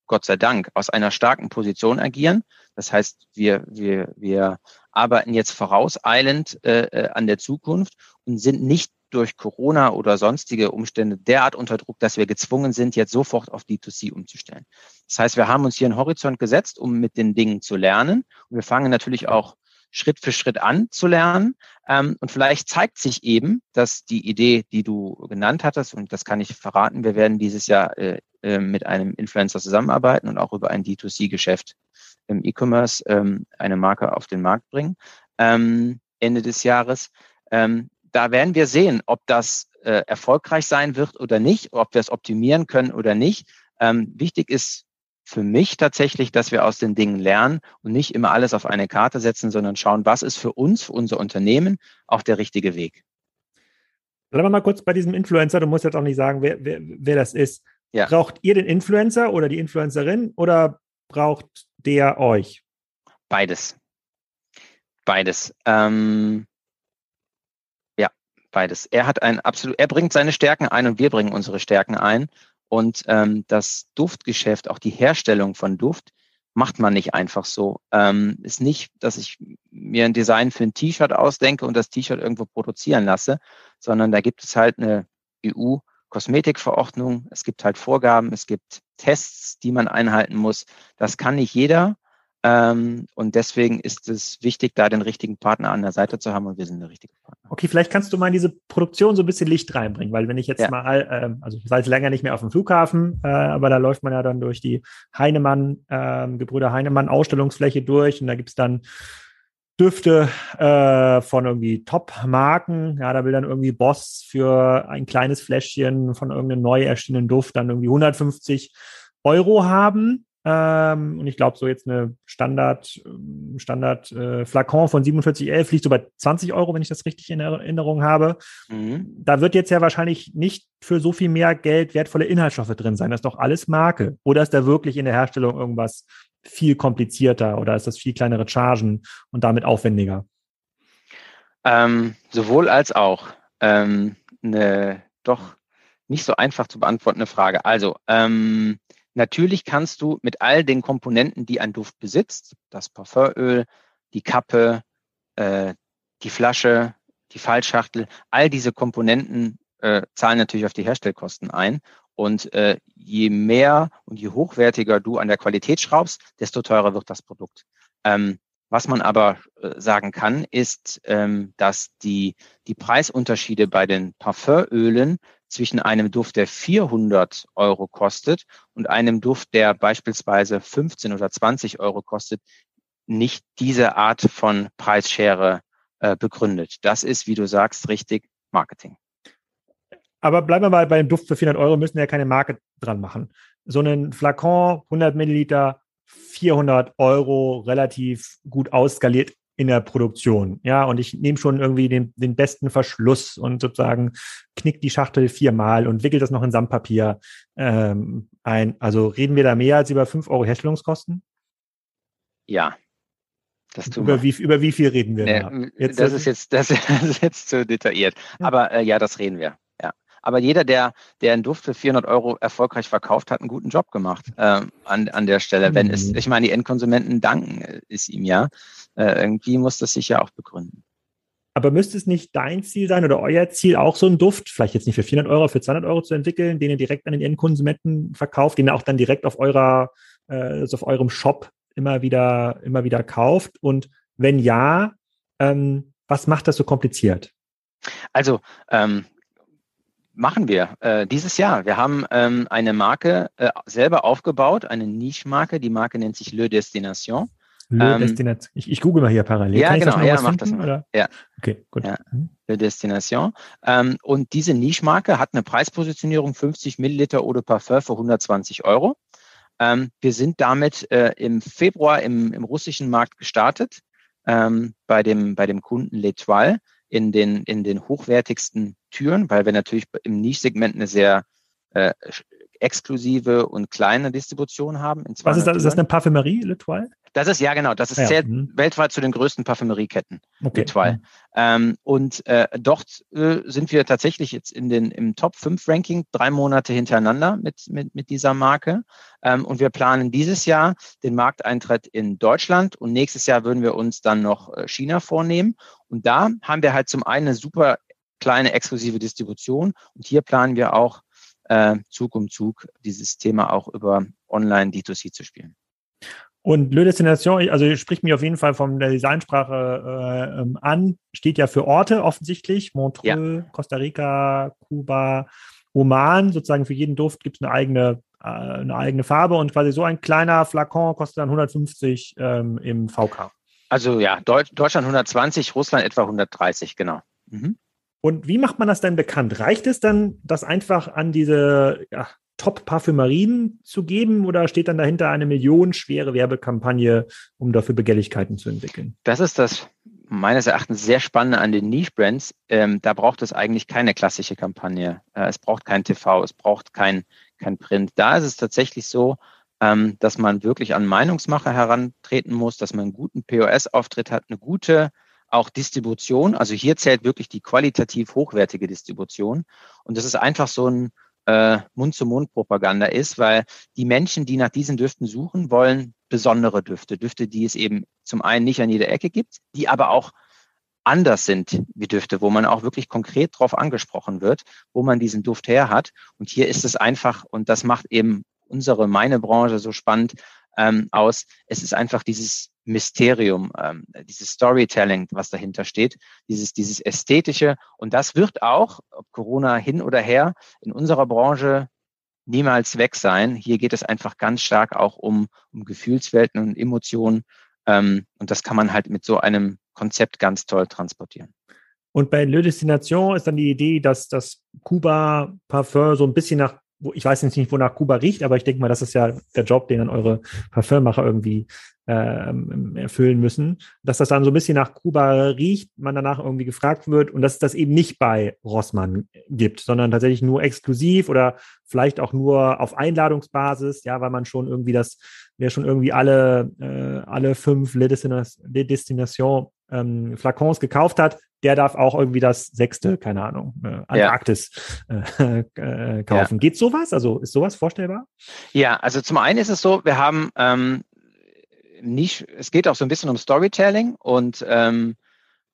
Speaker 2: Gott sei Dank, aus einer starken Position agieren. Das heißt, wir, wir, wir arbeiten jetzt vorauseilend äh, äh, an der Zukunft und sind nicht durch Corona oder sonstige Umstände derart unter Druck, dass wir gezwungen sind, jetzt sofort auf D2C umzustellen. Das heißt, wir haben uns hier einen Horizont gesetzt, um mit den Dingen zu lernen. Und wir fangen natürlich auch Schritt für Schritt an zu lernen. Ähm, und vielleicht zeigt sich eben, dass die Idee, die du genannt hattest, und das kann ich verraten, wir werden dieses Jahr äh, mit einem Influencer zusammenarbeiten und auch über ein D2C-Geschäft im E-Commerce ähm, eine Marke auf den Markt bringen ähm, Ende des Jahres. Ähm, da werden wir sehen, ob das äh, erfolgreich sein wird oder nicht, ob wir es optimieren können oder nicht. Ähm, wichtig ist für mich tatsächlich, dass wir aus den Dingen lernen und nicht immer alles auf eine Karte setzen, sondern schauen, was ist für uns, für unser Unternehmen auch der richtige Weg.
Speaker 1: Bleiben wir mal kurz bei diesem Influencer. Du musst jetzt auch nicht sagen, wer, wer, wer das ist. Ja. Braucht ihr den Influencer oder die Influencerin oder braucht der euch?
Speaker 2: Beides. Beides. Ähm, ja, beides. Er hat ein absolut, er bringt seine Stärken ein und wir bringen unsere Stärken ein. Und ähm, das Duftgeschäft, auch die Herstellung von Duft, macht man nicht einfach so. Ähm, ist nicht, dass ich mir ein Design für ein T-Shirt ausdenke und das T-Shirt irgendwo produzieren lasse, sondern da gibt es halt eine EU- Kosmetikverordnung, es gibt halt Vorgaben, es gibt Tests, die man einhalten muss. Das kann nicht jeder. Ähm, und deswegen ist es wichtig, da den richtigen Partner an der Seite zu haben und wir sind der richtige Partner.
Speaker 1: Okay, vielleicht kannst du mal in diese Produktion so ein bisschen Licht reinbringen, weil wenn ich jetzt ja. mal, äh, also ich war jetzt länger nicht mehr auf dem Flughafen, äh, aber da läuft man ja dann durch die Heinemann, äh, Gebrüder Heinemann Ausstellungsfläche durch und da gibt's dann Düfte äh, von irgendwie Top-Marken. Ja, da will dann irgendwie Boss für ein kleines Fläschchen von irgendeinem neu erschienenen Duft dann irgendwie 150 Euro haben. Ähm, und ich glaube, so jetzt eine Standard, ähm, Standard äh, Flakon von 4711 liegt so bei 20 Euro, wenn ich das richtig in Erinnerung habe. Mhm. Da wird jetzt ja wahrscheinlich nicht für so viel mehr Geld wertvolle Inhaltsstoffe drin sein. Das ist doch alles Marke. Oder ist da wirklich in der Herstellung irgendwas viel komplizierter oder ist das viel kleinere Chargen und damit aufwendiger?
Speaker 2: Ähm, sowohl als auch. Ähm, eine doch nicht so einfach zu beantwortende Frage. Also, ähm, natürlich kannst du mit all den Komponenten, die ein Duft besitzt, das Parfümöl, die Kappe, äh, die Flasche, die Fallschachtel, all diese Komponenten äh, zahlen natürlich auf die Herstellkosten ein. Und äh, je mehr und je hochwertiger du an der Qualität schraubst, desto teurer wird das Produkt. Ähm, was man aber äh, sagen kann, ist, ähm, dass die, die Preisunterschiede bei den Parfümölen zwischen einem Duft, der 400 Euro kostet und einem Duft, der beispielsweise 15 oder 20 Euro kostet, nicht diese Art von Preisschere äh, begründet. Das ist, wie du sagst, richtig Marketing.
Speaker 1: Aber bleiben wir mal bei dem Duft für 400 Euro, müssen wir ja keine Marke dran machen. So einen Flakon, 100 Milliliter, 400 Euro, relativ gut ausskaliert in der Produktion. Ja, und ich nehme schon irgendwie den, den besten Verschluss und sozusagen knick die Schachtel viermal und wickel das noch in Sandpapier ähm, ein. Also reden wir da mehr als über 5 Euro Herstellungskosten?
Speaker 2: Ja.
Speaker 1: Das tun über, wir. Wie, über wie viel reden wir? Nee,
Speaker 2: da? Jetzt, das, ist jetzt, das ist jetzt zu detailliert. Aber äh, ja, das reden wir. Aber jeder, der, der einen Duft für 400 Euro erfolgreich verkauft, hat einen guten Job gemacht äh, an, an der Stelle. Wenn es, mhm. ich meine, die Endkonsumenten danken äh, ist ihm ja. Äh, irgendwie muss das sich ja auch begründen.
Speaker 1: Aber müsste es nicht dein Ziel sein oder euer Ziel, auch so einen Duft, vielleicht jetzt nicht für 400 Euro, für 200 Euro zu entwickeln, den ihr direkt an den Endkonsumenten verkauft, den ihr auch dann direkt auf eurer, äh, also auf eurem Shop immer wieder, immer wieder kauft und Wenn ja, ähm, was macht das so kompliziert?
Speaker 2: Also ähm, machen wir äh, dieses Jahr. Wir haben ähm, eine Marke äh, selber aufgebaut, eine Niche-Marke. Die Marke nennt sich Le Destination.
Speaker 1: Le ähm, Destination. Ich, ich google mal hier parallel.
Speaker 2: Ja, Kann genau. ja, mach das mal.
Speaker 1: Oder?
Speaker 2: Ja.
Speaker 1: Okay, gut. Ja.
Speaker 2: Mhm. Le Destination. Ähm, und diese Niche-Marke hat eine Preispositionierung 50 Milliliter Eau de Parfum für 120 Euro. Ähm, wir sind damit äh, im Februar im, im russischen Markt gestartet, ähm, bei, dem, bei dem Kunden L'Etoile in den, in den hochwertigsten Türen, weil wir natürlich im Niche-Segment eine sehr äh, exklusive und kleine Distribution haben.
Speaker 1: Was ist das? Ist das eine Parfümerie, L'Etoile?
Speaker 2: Das ist, ja genau, das ist
Speaker 1: ja,
Speaker 2: zählt
Speaker 1: mhm.
Speaker 2: weltweit zu den größten Parfümerieketten,
Speaker 1: Okay.
Speaker 2: L'Etoile.
Speaker 1: Mhm.
Speaker 2: Ähm, und äh, dort äh, sind wir tatsächlich jetzt in den, im Top 5 Ranking drei Monate hintereinander mit, mit, mit dieser Marke. Ähm, und wir planen dieses Jahr den Markteintritt in Deutschland und nächstes Jahr würden wir uns dann noch äh, China vornehmen. Und da haben wir halt zum einen eine super kleine exklusive Distribution und hier planen wir auch äh, Zug um Zug dieses Thema auch über Online D2C zu spielen.
Speaker 1: Und Le Destination, also spricht mich auf jeden Fall von der Designsprache äh, ähm, an, steht ja für Orte offensichtlich, Montreux, ja. Costa Rica, Kuba, Oman, sozusagen für jeden Duft gibt es eine eigene, äh, eine eigene Farbe und quasi so ein kleiner Flakon kostet dann 150 ähm, im VK.
Speaker 2: Also ja, Deutsch, Deutschland 120, Russland etwa 130, genau.
Speaker 1: Mhm. Und wie macht man das denn bekannt? Reicht es dann, das einfach an diese ja, Top-Parfümerien zu geben oder steht dann dahinter eine millionenschwere Werbekampagne, um dafür Begehrlichkeiten zu entwickeln?
Speaker 2: Das ist das meines Erachtens sehr Spannende an den Niche-Brands. Ähm, da braucht es eigentlich keine klassische Kampagne. Äh, es braucht kein TV, es braucht kein, kein Print. Da ist es tatsächlich so, ähm, dass man wirklich an Meinungsmacher herantreten muss, dass man einen guten POS-Auftritt hat, eine gute auch Distribution. Also hier zählt wirklich die qualitativ hochwertige Distribution. Und das ist einfach so ein äh, Mund-zu-Mund-Propaganda ist, weil die Menschen, die nach diesen Düften suchen, wollen besondere Düfte. Düfte, die es eben zum einen nicht an jeder Ecke gibt, die aber auch anders sind wie Düfte, wo man auch wirklich konkret drauf angesprochen wird, wo man diesen Duft her hat. Und hier ist es einfach, und das macht eben unsere, meine Branche so spannend ähm, aus, es ist einfach dieses Mysterium, ähm, dieses Storytelling, was dahinter steht, dieses, dieses Ästhetische. Und das wird auch, ob Corona hin oder her, in unserer Branche niemals weg sein. Hier geht es einfach ganz stark auch um, um Gefühlswelten und Emotionen. Ähm, und das kann man halt mit so einem Konzept ganz toll transportieren.
Speaker 1: Und bei Le Destination ist dann die Idee, dass das Kuba Parfum so ein bisschen nach ich weiß jetzt nicht, wonach Kuba riecht, aber ich denke mal, das ist ja der Job, den dann eure Parfümmacher irgendwie ähm, erfüllen müssen, dass das dann so ein bisschen nach Kuba riecht, man danach irgendwie gefragt wird und dass es das eben nicht bei Rossmann gibt, sondern tatsächlich nur exklusiv oder vielleicht auch nur auf Einladungsbasis, ja, weil man schon irgendwie das, wer schon irgendwie alle, äh, alle fünf Le Destination ähm, Flakons gekauft hat, der darf auch irgendwie das sechste, keine Ahnung, äh, Antarktis äh, äh, kaufen. Ja. Geht sowas? Also ist sowas vorstellbar?
Speaker 2: Ja, also zum einen ist es so, wir haben ähm, nicht, es geht auch so ein bisschen um Storytelling und ähm,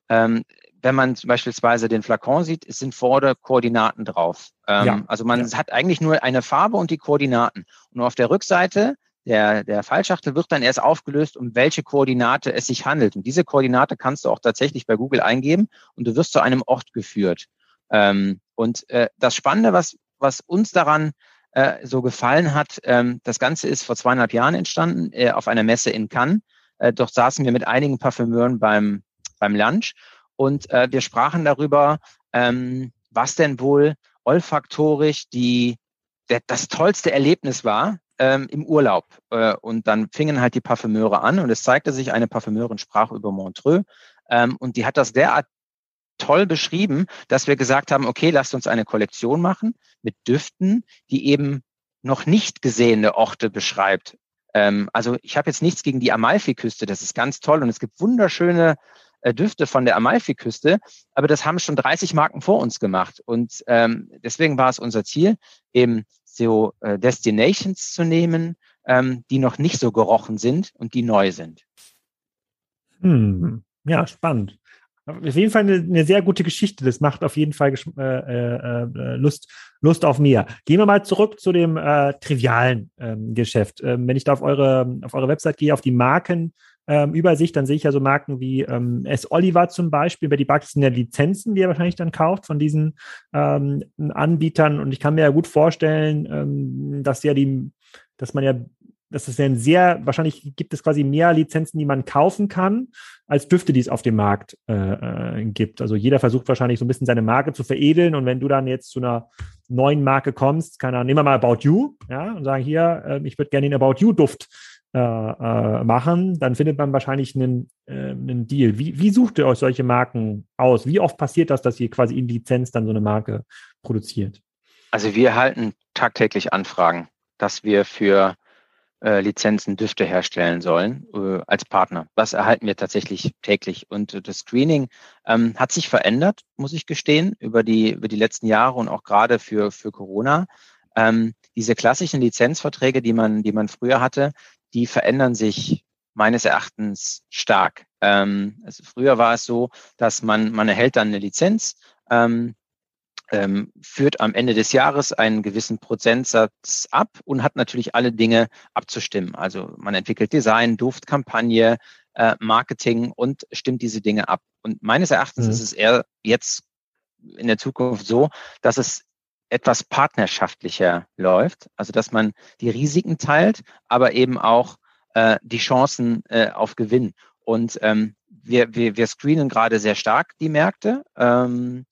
Speaker 2: ähm, wenn man beispielsweise den Flakon sieht, es sind vorne Koordinaten drauf. Ähm, ja. Also man ja. hat eigentlich nur eine Farbe und die Koordinaten. Und auf der Rückseite der, der Fallschachtel wird dann erst aufgelöst, um welche Koordinate es sich handelt. Und diese Koordinate kannst du auch tatsächlich bei Google eingeben und du wirst zu einem Ort geführt. Ähm, und äh, das Spannende, was, was uns daran äh, so gefallen hat, ähm, das Ganze ist vor zweieinhalb Jahren entstanden äh, auf einer Messe in Cannes. Äh, dort saßen wir mit einigen Parfümeuren beim, beim Lunch und äh, wir sprachen darüber, ähm, was denn wohl olfaktorisch die, der, das tollste Erlebnis war, ähm, im Urlaub. Äh, und dann fingen halt die Parfümeure an und es zeigte sich, eine Parfümeurin sprach über Montreux ähm, und die hat das derart toll beschrieben, dass wir gesagt haben, okay, lasst uns eine Kollektion machen mit Düften, die eben noch nicht gesehene Orte beschreibt. Ähm, also ich habe jetzt nichts gegen die Amalfiküste, das ist ganz toll und es gibt wunderschöne äh, Düfte von der Amalfiküste, aber das haben schon 30 Marken vor uns gemacht und ähm, deswegen war es unser Ziel, eben so äh, Destinations zu nehmen, ähm, die noch nicht so gerochen sind und die neu sind.
Speaker 1: Hm. Ja, spannend. Auf jeden Fall eine, eine, sehr gute Geschichte. Das macht auf jeden Fall äh, äh, äh, Lust, Lust auf mehr. Gehen wir mal zurück zu dem äh, trivialen ähm, Geschäft. Ähm, wenn ich da auf eure, auf eure Website gehe, auf die Marken ähm, Übersicht, dann sehe ich ja so Marken wie ähm, S. Oliver zum Beispiel. Bei die Bugs sind ja Lizenzen, die er wahrscheinlich dann kauft von diesen ähm, Anbietern. Und ich kann mir ja gut vorstellen, ähm, dass ja die, dass man ja das ist ja ein sehr, wahrscheinlich gibt es quasi mehr Lizenzen, die man kaufen kann, als Düfte, die es auf dem Markt äh, äh, gibt. Also jeder versucht wahrscheinlich so ein bisschen seine Marke zu veredeln und wenn du dann jetzt zu einer neuen Marke kommst, kann er, nehmen wir mal About You, ja, und sagen hier, äh, ich würde gerne den About You Duft äh, äh, machen, dann findet man wahrscheinlich einen, äh, einen Deal. Wie, wie sucht ihr euch solche Marken aus? Wie oft passiert das, dass ihr quasi in Lizenz dann so eine Marke produziert?
Speaker 2: Also wir erhalten tagtäglich Anfragen, dass wir für äh, Lizenzen Düfte herstellen sollen äh, als Partner. Das erhalten wir tatsächlich täglich. Und das Screening ähm, hat sich verändert, muss ich gestehen, über die, über die letzten Jahre und auch gerade für, für Corona. Ähm, diese klassischen Lizenzverträge, die man, die man früher hatte, die verändern sich meines Erachtens stark. Ähm, also früher war es so, dass man, man erhält dann eine Lizenz, ähm, ähm, führt am Ende des Jahres einen gewissen Prozentsatz ab und hat natürlich alle Dinge abzustimmen. Also man entwickelt Design, Duftkampagne, äh, Marketing und stimmt diese Dinge ab. Und meines Erachtens mhm. ist es eher jetzt in der Zukunft so, dass es etwas partnerschaftlicher läuft, also dass man die Risiken teilt, aber eben auch äh, die Chancen äh, auf Gewinn. Und ähm, wir, wir, wir screenen gerade sehr stark die Märkte. Ähm,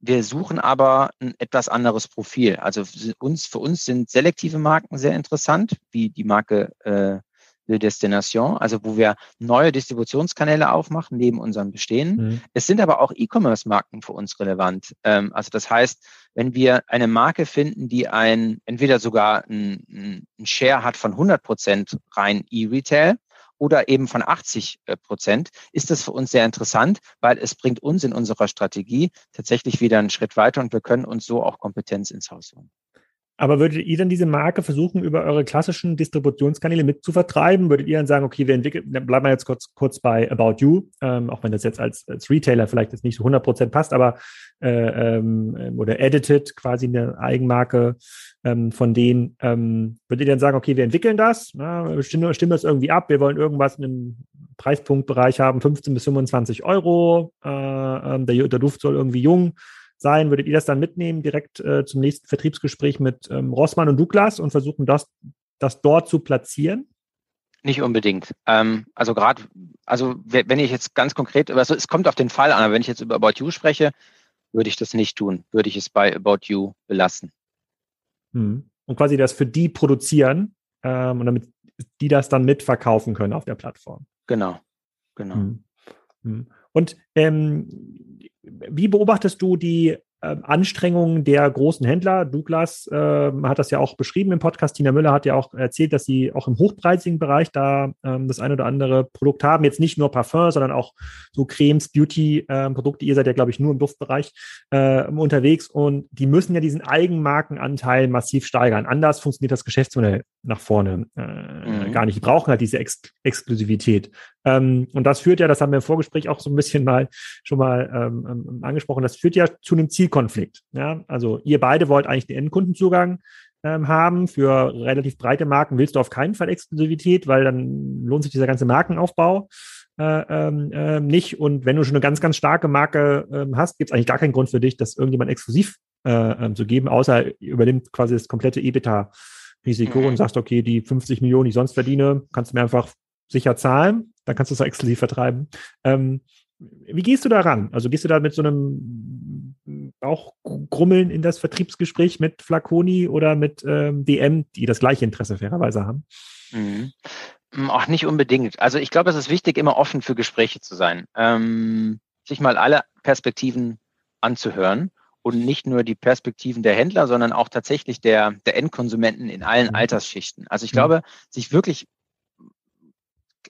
Speaker 2: wir suchen aber ein etwas anderes Profil. Also uns, für uns sind selektive Marken sehr interessant, wie die Marke äh, Le Destination, also wo wir neue Distributionskanäle aufmachen neben unseren Bestehen. Mhm. Es sind aber auch E-Commerce-Marken für uns relevant. Ähm, also das heißt, wenn wir eine Marke finden, die ein entweder sogar ein, ein Share hat von 100 Prozent rein E-Retail oder eben von 80 äh, Prozent, ist das für uns sehr interessant, weil es bringt uns in unserer Strategie tatsächlich wieder einen Schritt weiter und wir können uns so auch Kompetenz ins Haus holen.
Speaker 1: Aber würdet ihr dann diese Marke versuchen, über eure klassischen Distributionskanäle mit zu vertreiben? Würdet ihr dann sagen, okay, wir entwickeln, bleiben wir jetzt kurz, kurz bei About You, ähm, auch wenn das jetzt als, als Retailer vielleicht jetzt nicht so 100% passt, aber äh, ähm, oder Edited, quasi eine Eigenmarke ähm, von denen, ähm, würdet ihr dann sagen, okay, wir entwickeln das, na, stimmen, stimmen das irgendwie ab, wir wollen irgendwas in einem Preispunktbereich haben, 15 bis 25 Euro, äh, ähm, der, der Duft soll irgendwie jung sein? Würdet ihr das dann mitnehmen, direkt äh, zum nächsten Vertriebsgespräch mit ähm, Rossmann und Douglas und versuchen, das, das dort zu platzieren?
Speaker 2: Nicht unbedingt. Ähm, also gerade, also wenn ich jetzt ganz konkret, also es kommt auf den Fall an, aber wenn ich jetzt über About You spreche, würde ich das nicht tun. Würde ich es bei About You belassen.
Speaker 1: Hm. Und quasi das für die produzieren ähm, und damit die das dann mitverkaufen können auf der Plattform.
Speaker 2: Genau, genau. Hm.
Speaker 1: Hm. Und ähm, wie beobachtest du die Anstrengungen der großen Händler? Douglas äh, hat das ja auch beschrieben im Podcast. Tina Müller hat ja auch erzählt, dass sie auch im hochpreisigen Bereich da ähm, das eine oder andere Produkt haben. Jetzt nicht nur Parfum, sondern auch so Cremes, Beauty-Produkte. Ähm, Ihr seid ja, glaube ich, nur im Duftbereich äh, unterwegs und die müssen ja diesen Eigenmarkenanteil massiv steigern. Anders funktioniert das Geschäftsmodell nach vorne äh, mhm. gar nicht. Die brauchen halt diese Ex Exklusivität. Ähm, und das führt ja, das haben wir im Vorgespräch auch so ein bisschen mal schon mal ähm, ähm, angesprochen, das führt ja zu einem Zielkonflikt. Ja? Also ihr beide wollt eigentlich den Endkundenzugang ähm, haben. Für relativ breite Marken willst du auf keinen Fall Exklusivität, weil dann lohnt sich dieser ganze Markenaufbau äh, äh, nicht. Und wenn du schon eine ganz, ganz starke Marke äh, hast, gibt es eigentlich gar keinen Grund für dich, das irgendjemand exklusiv äh, ähm, zu geben, außer übernimmt quasi das komplette EBITDA. Risiko mhm. und sagst, okay, die 50 Millionen, die ich sonst verdiene, kannst du mir einfach sicher zahlen, dann kannst du es auch exklusiv vertreiben. Ähm, wie gehst du da ran? Also gehst du da mit so einem Bauchgrummeln in das Vertriebsgespräch mit Flaconi oder mit ähm, DM, die das gleiche Interesse fairerweise haben?
Speaker 2: Mhm. Auch nicht unbedingt. Also ich glaube, es ist wichtig, immer offen für Gespräche zu sein, ähm, sich mal alle Perspektiven anzuhören und nicht nur die Perspektiven der Händler, sondern auch tatsächlich der, der Endkonsumenten in allen mhm. Altersschichten. Also ich mhm. glaube, sich wirklich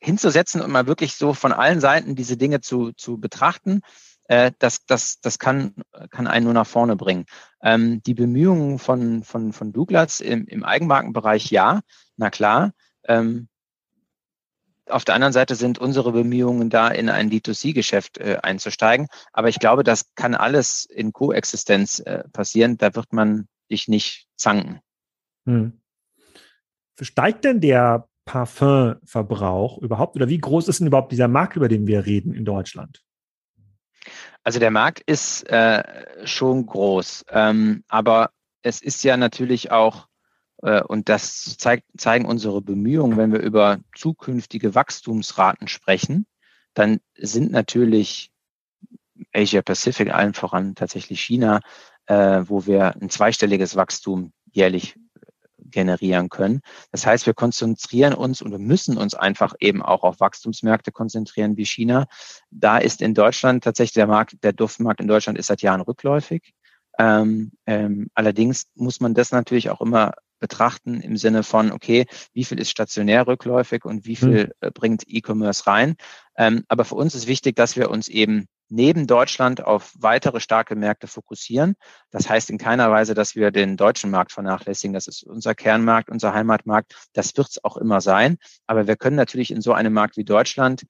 Speaker 2: hinzusetzen und mal wirklich so von allen Seiten diese Dinge zu, zu betrachten, äh, das, das, das kann, kann einen nur nach vorne bringen. Ähm, die Bemühungen von, von, von Douglas im, im Eigenmarkenbereich, ja, na klar. Ähm, auf der anderen Seite sind unsere Bemühungen da in ein D2C-Geschäft äh, einzusteigen. Aber ich glaube, das kann alles in Koexistenz äh, passieren. Da wird man dich nicht zanken. Hm.
Speaker 1: Steigt denn der Parfümverbrauch überhaupt? Oder wie groß ist denn überhaupt dieser Markt, über den wir reden in Deutschland?
Speaker 2: Also der Markt ist äh, schon groß, ähm, aber es ist ja natürlich auch, äh, und das zeigt, zeigen unsere Bemühungen, wenn wir über zukünftige Wachstumsraten sprechen, dann sind natürlich Asia Pacific, allen voran tatsächlich China, äh, wo wir ein zweistelliges Wachstum jährlich generieren können. Das heißt, wir konzentrieren uns und wir müssen uns einfach eben auch auf Wachstumsmärkte konzentrieren wie China. Da ist in Deutschland tatsächlich der Markt, der Duftmarkt in Deutschland ist seit Jahren rückläufig. Ähm, ähm, allerdings muss man das natürlich auch immer betrachten im Sinne von, okay, wie viel ist stationär rückläufig und wie viel mhm. bringt E-Commerce rein. Ähm, aber für uns ist wichtig, dass wir uns eben neben Deutschland auf weitere starke Märkte fokussieren. Das heißt in keiner Weise, dass wir den deutschen Markt vernachlässigen. Das ist unser Kernmarkt, unser Heimatmarkt. Das wird es auch immer sein. Aber wir können natürlich in so einem Markt wie Deutschland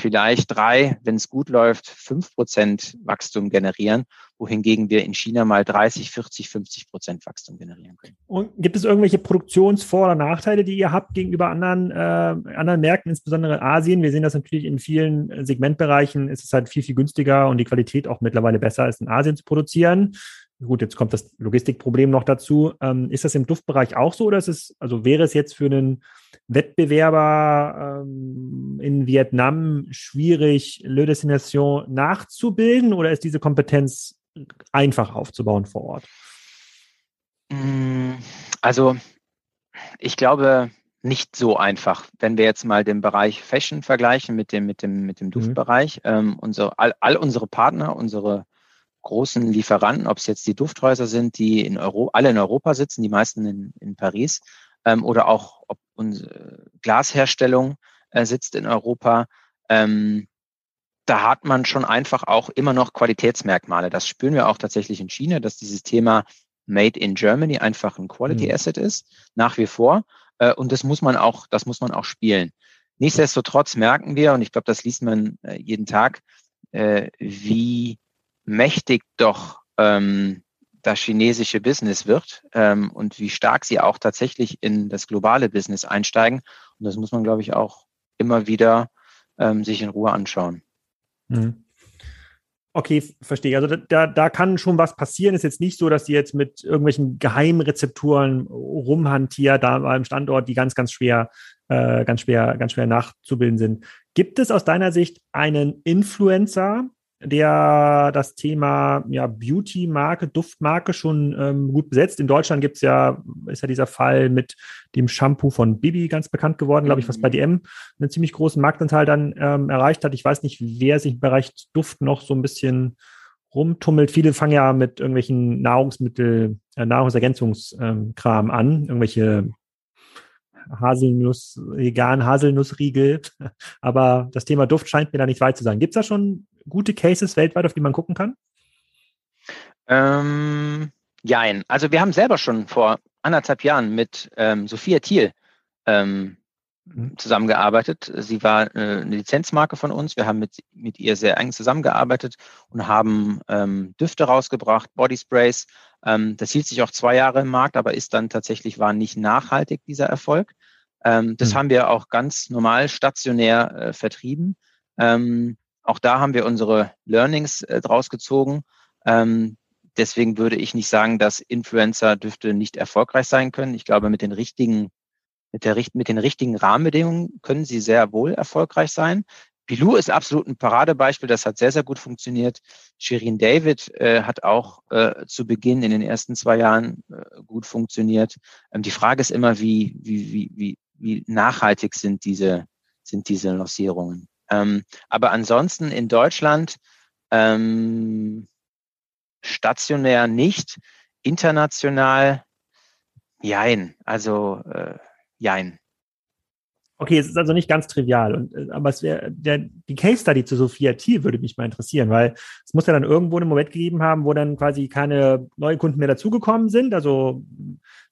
Speaker 2: vielleicht drei, wenn es gut läuft, fünf Prozent Wachstum generieren, wohingegen wir in China mal 30, 40, 50 Prozent Wachstum generieren können.
Speaker 1: Und gibt es irgendwelche Produktionsvor- oder Nachteile, die ihr habt gegenüber anderen, äh, anderen Märkten, insbesondere Asien? Wir sehen das natürlich in vielen Segmentbereichen, ist es halt viel, viel günstiger und die Qualität auch mittlerweile besser als in Asien zu produzieren. Gut, jetzt kommt das Logistikproblem noch dazu. Ähm, ist das im Duftbereich auch so oder ist es, also wäre es jetzt für einen Wettbewerber ähm, in Vietnam schwierig, Le Destination nachzubilden oder ist diese Kompetenz einfach aufzubauen vor Ort?
Speaker 2: Mm, also, ich glaube, nicht so einfach. Wenn wir jetzt mal den Bereich Fashion vergleichen mit dem, mit dem, mit dem mhm. Duftbereich, mhm. ähm, unsere, all, all unsere Partner, unsere großen Lieferanten, ob es jetzt die Dufthäuser sind, die in Euro, alle in Europa sitzen, die meisten in, in Paris, ähm, oder auch ob unsere Glasherstellung äh, sitzt in Europa, ähm, da hat man schon einfach auch immer noch Qualitätsmerkmale. Das spüren wir auch tatsächlich in China, dass dieses Thema Made in Germany einfach ein Quality mhm. Asset ist, nach wie vor. Äh, und das muss man auch, das muss man auch spielen. Nichtsdestotrotz merken wir, und ich glaube, das liest man äh, jeden Tag, äh, wie mächtig doch ähm, das chinesische Business wird ähm, und wie stark sie auch tatsächlich in das globale Business einsteigen. Und das muss man, glaube ich, auch immer wieder ähm, sich in Ruhe anschauen.
Speaker 1: Mhm. Okay, verstehe. Also da, da kann schon was passieren. Ist jetzt nicht so, dass die jetzt mit irgendwelchen Geheimrezepturen rumhantieren, da beim Standort, die ganz, ganz schwer, äh, ganz schwer, ganz schwer nachzubilden sind. Gibt es aus deiner Sicht einen Influencer, der das Thema ja, Beauty-Marke, Duftmarke schon ähm, gut besetzt. In Deutschland gibt's ja, ist ja dieser Fall mit dem Shampoo von Bibi ganz bekannt geworden, glaube ich, was bei DM einen ziemlich großen Marktanteil dann ähm, erreicht hat. Ich weiß nicht, wer sich im Bereich Duft noch so ein bisschen rumtummelt. Viele fangen ja mit irgendwelchen Nahrungsmittel, äh, Nahrungsergänzungskram an, irgendwelche Haselnuss, vegan Haselnussriegel. Aber das Thema Duft scheint mir da nicht weit zu sein. Gibt es da schon gute Cases weltweit, auf die man gucken kann?
Speaker 2: Ähm, jein. Also wir haben selber schon vor anderthalb Jahren mit ähm, Sophia Thiel ähm, mhm. zusammengearbeitet. Sie war äh, eine Lizenzmarke von uns. Wir haben mit, mit ihr sehr eng zusammengearbeitet und haben ähm, Düfte rausgebracht, Bodysprays. Ähm, das hielt sich auch zwei Jahre im Markt, aber ist dann tatsächlich, war nicht nachhaltig dieser Erfolg. Ähm, das mhm. haben wir auch ganz normal stationär äh, vertrieben. Ähm, auch da haben wir unsere Learnings äh, draus gezogen. Deswegen würde ich nicht sagen, dass Influencer Düfte nicht erfolgreich sein können. Ich glaube, mit den richtigen, mit der, mit den richtigen Rahmenbedingungen können sie sehr wohl erfolgreich sein. Pilou ist absolut ein Paradebeispiel. Das hat sehr, sehr gut funktioniert. Shirin David äh, hat auch äh, zu Beginn in den ersten zwei Jahren äh, gut funktioniert. Ähm, die Frage ist immer, wie, wie, wie, wie, wie nachhaltig sind diese, sind diese Lancierungen. Ähm, aber ansonsten in Deutschland ähm, stationär nicht, international jein, also äh, jein.
Speaker 1: Okay, es ist also nicht ganz trivial. Und, äh, aber es wäre die Case Study zu Sophia Thiel würde mich mal interessieren, weil es muss ja dann irgendwo einen Moment gegeben haben, wo dann quasi keine neuen Kunden mehr dazugekommen sind. Also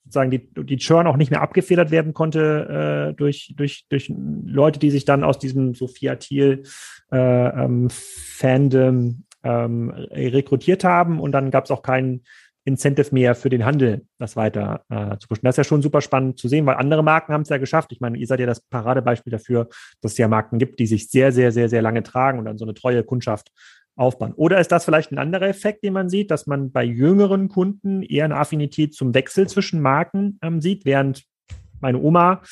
Speaker 1: sozusagen die, die Churn auch nicht mehr abgefedert werden konnte äh, durch, durch, durch Leute, die sich dann aus diesem Sophia Thiel äh, ähm, Fandom ähm, rekrutiert haben und dann gab es auch keinen Incentive mehr für den Handel, das weiter äh, zu pushen. Das ist ja schon super spannend zu sehen, weil andere Marken haben es ja geschafft. Ich meine, ihr seid ja das Paradebeispiel dafür, dass es ja Marken gibt, die sich sehr, sehr, sehr, sehr lange tragen und dann so eine treue Kundschaft aufbauen. Oder ist das vielleicht ein anderer Effekt, den man sieht, dass man bei jüngeren Kunden eher eine Affinität zum Wechsel zwischen Marken ähm, sieht, während meine Oma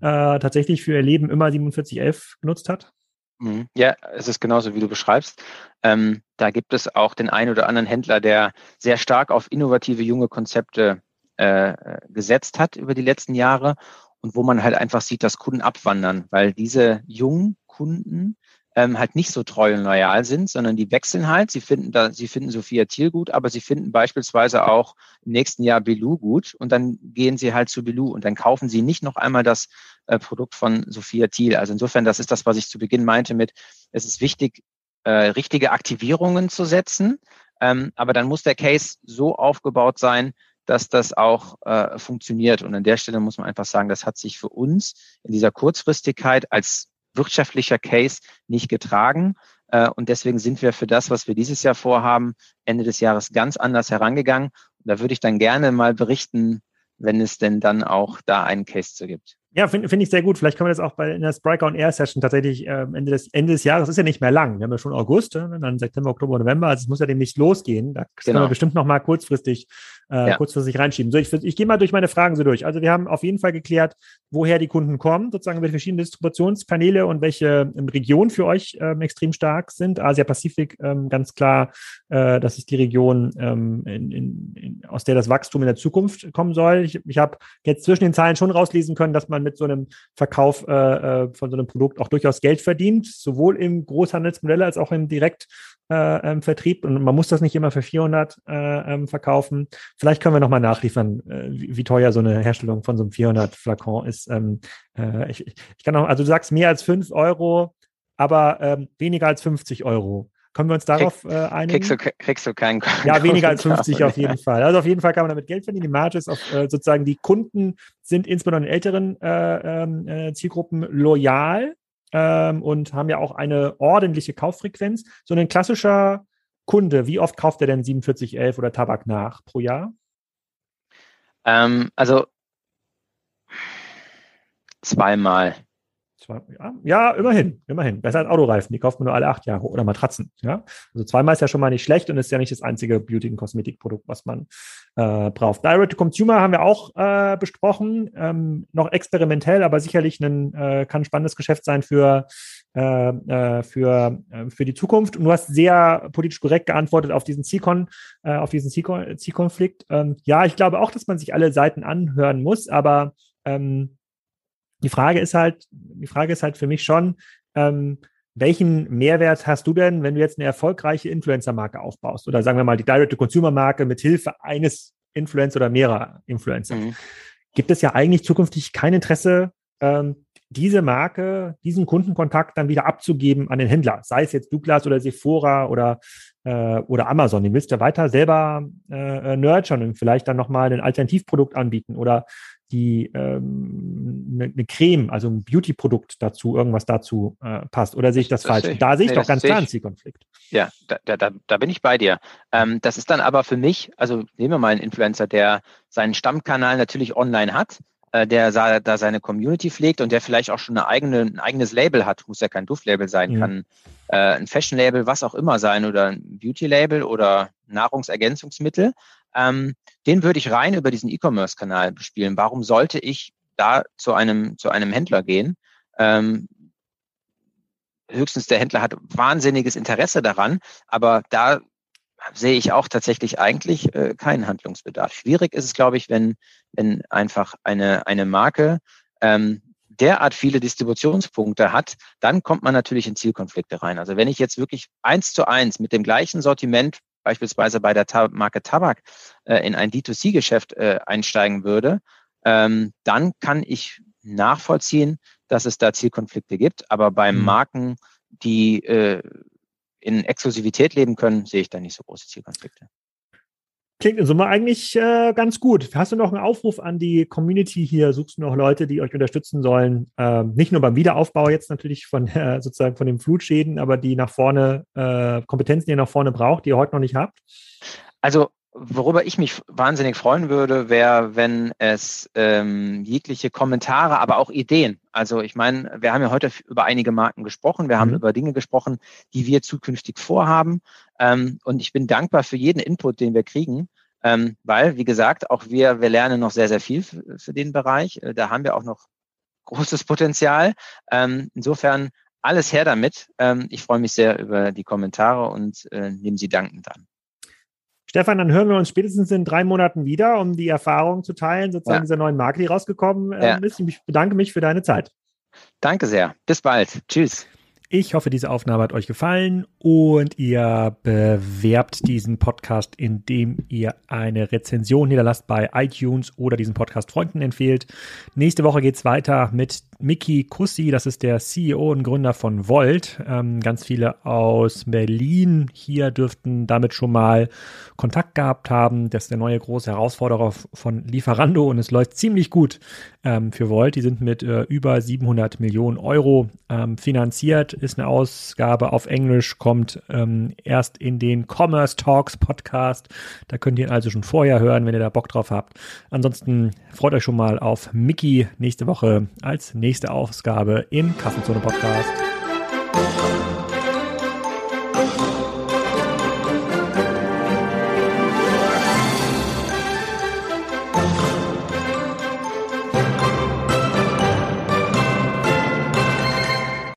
Speaker 1: äh, tatsächlich für ihr Leben immer 4711 genutzt hat?
Speaker 2: Mhm. Ja, es ist genauso, wie du beschreibst. Ähm, da gibt es auch den einen oder anderen Händler, der sehr stark auf innovative junge Konzepte äh, gesetzt hat über die letzten Jahre und wo man halt einfach sieht, dass Kunden abwandern, weil diese jungen Kunden ähm, halt nicht so treu und loyal sind, sondern die wechseln halt. Sie finden da, sie finden Sophia Thiel gut, aber sie finden beispielsweise auch im nächsten Jahr Bilou gut und dann gehen sie halt zu Bilou und dann kaufen sie nicht noch einmal das äh, Produkt von Sophia Thiel. Also insofern, das ist das, was ich zu Beginn meinte mit, es ist wichtig, äh, richtige Aktivierungen zu setzen, ähm, aber dann muss der Case so aufgebaut sein, dass das auch äh, funktioniert. Und an der Stelle muss man einfach sagen, das hat sich für uns in dieser Kurzfristigkeit als wirtschaftlicher Case nicht getragen. Äh, und deswegen sind wir für das, was wir dieses Jahr vorhaben, Ende des Jahres ganz anders herangegangen. Da würde ich dann gerne mal berichten, wenn es denn dann auch da einen Case zu gibt.
Speaker 1: Ja, finde find ich sehr gut. Vielleicht können wir das auch bei in der Spriker on Air Session tatsächlich äh, Ende, des, Ende des Jahres, ist ja nicht mehr lang. Wir haben ja schon August, äh, dann September, Oktober, November, also es muss ja demnächst losgehen. Da genau. können wir bestimmt noch mal kurzfristig äh, ja. kurzfristig reinschieben. So, ich, ich gehe mal durch meine Fragen so durch. Also wir haben auf jeden Fall geklärt, woher die Kunden kommen, sozusagen über verschiedene Distributionskanäle und welche ähm, Regionen für euch ähm, extrem stark sind. Asia-Pazifik, ähm, ganz klar, äh, das ist die Region, ähm, in, in, in, aus der das Wachstum in der Zukunft kommen soll. Ich, ich habe jetzt zwischen den Zahlen schon rauslesen können, dass man mit so einem Verkauf äh, äh von so einem Produkt auch durchaus Geld verdient, sowohl im Großhandelsmodell als auch im Direkt äh, ähm, und man muss das nicht immer für 400 äh, ähm, verkaufen. Vielleicht können wir nochmal nachliefern, äh, wie, wie, teuer so eine Herstellung von so einem 400 Flakon ist. Ähm, äh, ich, ich kann auch, also du sagst mehr als 5 Euro, aber ähm, weniger als 50 Euro. Können wir uns darauf
Speaker 2: äh, einigen? Kriegst du, kriegst du keinen
Speaker 1: Ja, weniger als 50 auf jeden Fall. Also auf jeden Fall kann man damit Geld verdienen. Die Marge ist auf, äh, sozusagen, die Kunden sind insbesondere in älteren äh, ähm, äh, Zielgruppen loyal ähm, und haben ja auch eine ordentliche Kauffrequenz. So ein klassischer Kunde, wie oft kauft er denn 4711 oder Tabak nach pro Jahr?
Speaker 2: Ähm, also zweimal.
Speaker 1: Ja, ja, immerhin, immerhin. Besser als Autoreifen, die kauft man nur alle acht Jahre oder Matratzen. Ja? Also zweimal ist ja schon mal nicht schlecht und ist ja nicht das einzige Beauty- und Kosmetikprodukt, was man äh, braucht. Direct-to-Consumer haben wir auch äh, besprochen, ähm, noch experimentell, aber sicherlich ein, äh, kann ein spannendes Geschäft sein für, äh, äh für, äh, für die Zukunft. Und du hast sehr politisch korrekt geantwortet auf diesen Zielkon, äh, auf diesen Zielkonflikt. Ähm, ja, ich glaube auch, dass man sich alle Seiten anhören muss, aber ähm, die Frage ist halt, die Frage ist halt für mich schon, ähm, welchen Mehrwert hast du denn, wenn du jetzt eine erfolgreiche Influencer-Marke aufbaust? Oder sagen wir mal die Direct-to-Consumer-Marke mit Hilfe eines Influencer oder mehrerer Influencer. Mhm. Gibt es ja eigentlich zukünftig kein Interesse, ähm, diese Marke, diesen Kundenkontakt dann wieder abzugeben an den Händler, sei es jetzt Douglas oder Sephora oder, äh, oder Amazon. Den willst du weiter selber äh, nurturen und vielleicht dann nochmal ein Alternativprodukt anbieten oder die ähm, eine, eine Creme, also ein Beauty-Produkt dazu, irgendwas dazu äh, passt. Oder sehe ich das, das falsch? Ich, da sehe ich nee, doch ganz klar einen Zielkonflikt.
Speaker 2: Ja, da, da, da bin ich bei dir. Ähm, das ist dann aber für mich, also nehmen wir mal einen Influencer, der seinen Stammkanal natürlich online hat, äh, der da seine Community pflegt und der vielleicht auch schon eine eigene, ein eigenes Label hat, muss ja kein Duftlabel sein, mhm. kann äh, ein Fashion-Label, was auch immer sein oder ein Beauty-Label oder Nahrungsergänzungsmittel. Ähm, den würde ich rein über diesen E-Commerce-Kanal bespielen. Warum sollte ich da zu einem, zu einem Händler gehen? Ähm, höchstens der Händler hat wahnsinniges Interesse daran, aber da sehe ich auch tatsächlich eigentlich äh, keinen Handlungsbedarf. Schwierig ist es, glaube ich, wenn, wenn einfach eine, eine Marke ähm, derart viele Distributionspunkte hat, dann kommt man natürlich in Zielkonflikte rein. Also wenn ich jetzt wirklich eins zu eins mit dem gleichen Sortiment beispielsweise bei der Tab Marke Tabak äh, in ein D2C-Geschäft äh, einsteigen würde, ähm, dann kann ich nachvollziehen, dass es da Zielkonflikte gibt. Aber bei mhm. Marken, die äh, in Exklusivität leben können, sehe ich da nicht so große Zielkonflikte.
Speaker 1: Klingt in Summe eigentlich äh, ganz gut. Hast du noch einen Aufruf an die Community hier? Suchst du noch Leute, die euch unterstützen sollen? Ähm, nicht nur beim Wiederaufbau jetzt natürlich von äh, sozusagen von den Flutschäden, aber die nach vorne, äh, Kompetenzen, die ihr nach vorne braucht, die ihr heute noch nicht habt?
Speaker 2: Also Worüber ich mich wahnsinnig freuen würde, wäre, wenn es ähm, jegliche Kommentare, aber auch Ideen. Also ich meine, wir haben ja heute über einige Marken gesprochen, wir haben mhm. über Dinge gesprochen, die wir zukünftig vorhaben. Ähm, und ich bin dankbar für jeden Input, den wir kriegen, ähm, weil, wie gesagt, auch wir, wir lernen noch sehr, sehr viel für, für den Bereich. Äh, da haben wir auch noch großes Potenzial. Ähm, insofern alles her damit. Ähm, ich freue mich sehr über die Kommentare und äh, nehme sie dankend an.
Speaker 1: Stefan, dann hören wir uns spätestens in drei Monaten wieder, um die Erfahrung zu teilen, sozusagen ja. dieser neuen Marke, die rausgekommen äh, ja. ist. Ich bedanke mich für deine Zeit.
Speaker 2: Danke sehr. Bis bald. Tschüss.
Speaker 1: Ich hoffe, diese Aufnahme hat euch gefallen und ihr bewerbt diesen Podcast, indem ihr eine Rezension niederlasst bei iTunes oder diesen Podcast Freunden empfehlt. Nächste Woche geht's weiter mit Miki Kussi, das ist der CEO und Gründer von Volt. Ähm, ganz viele aus Berlin hier dürften damit schon mal Kontakt gehabt haben. Das ist der neue große Herausforderer von Lieferando und es läuft ziemlich gut ähm, für Volt. Die sind mit äh, über 700 Millionen Euro ähm, finanziert ist eine Ausgabe auf Englisch, kommt ähm, erst in den Commerce Talks Podcast. Da könnt ihr also schon vorher hören, wenn ihr da Bock drauf habt. Ansonsten freut euch schon mal auf Mickey nächste Woche als nächste Ausgabe im Kassenzone Podcast.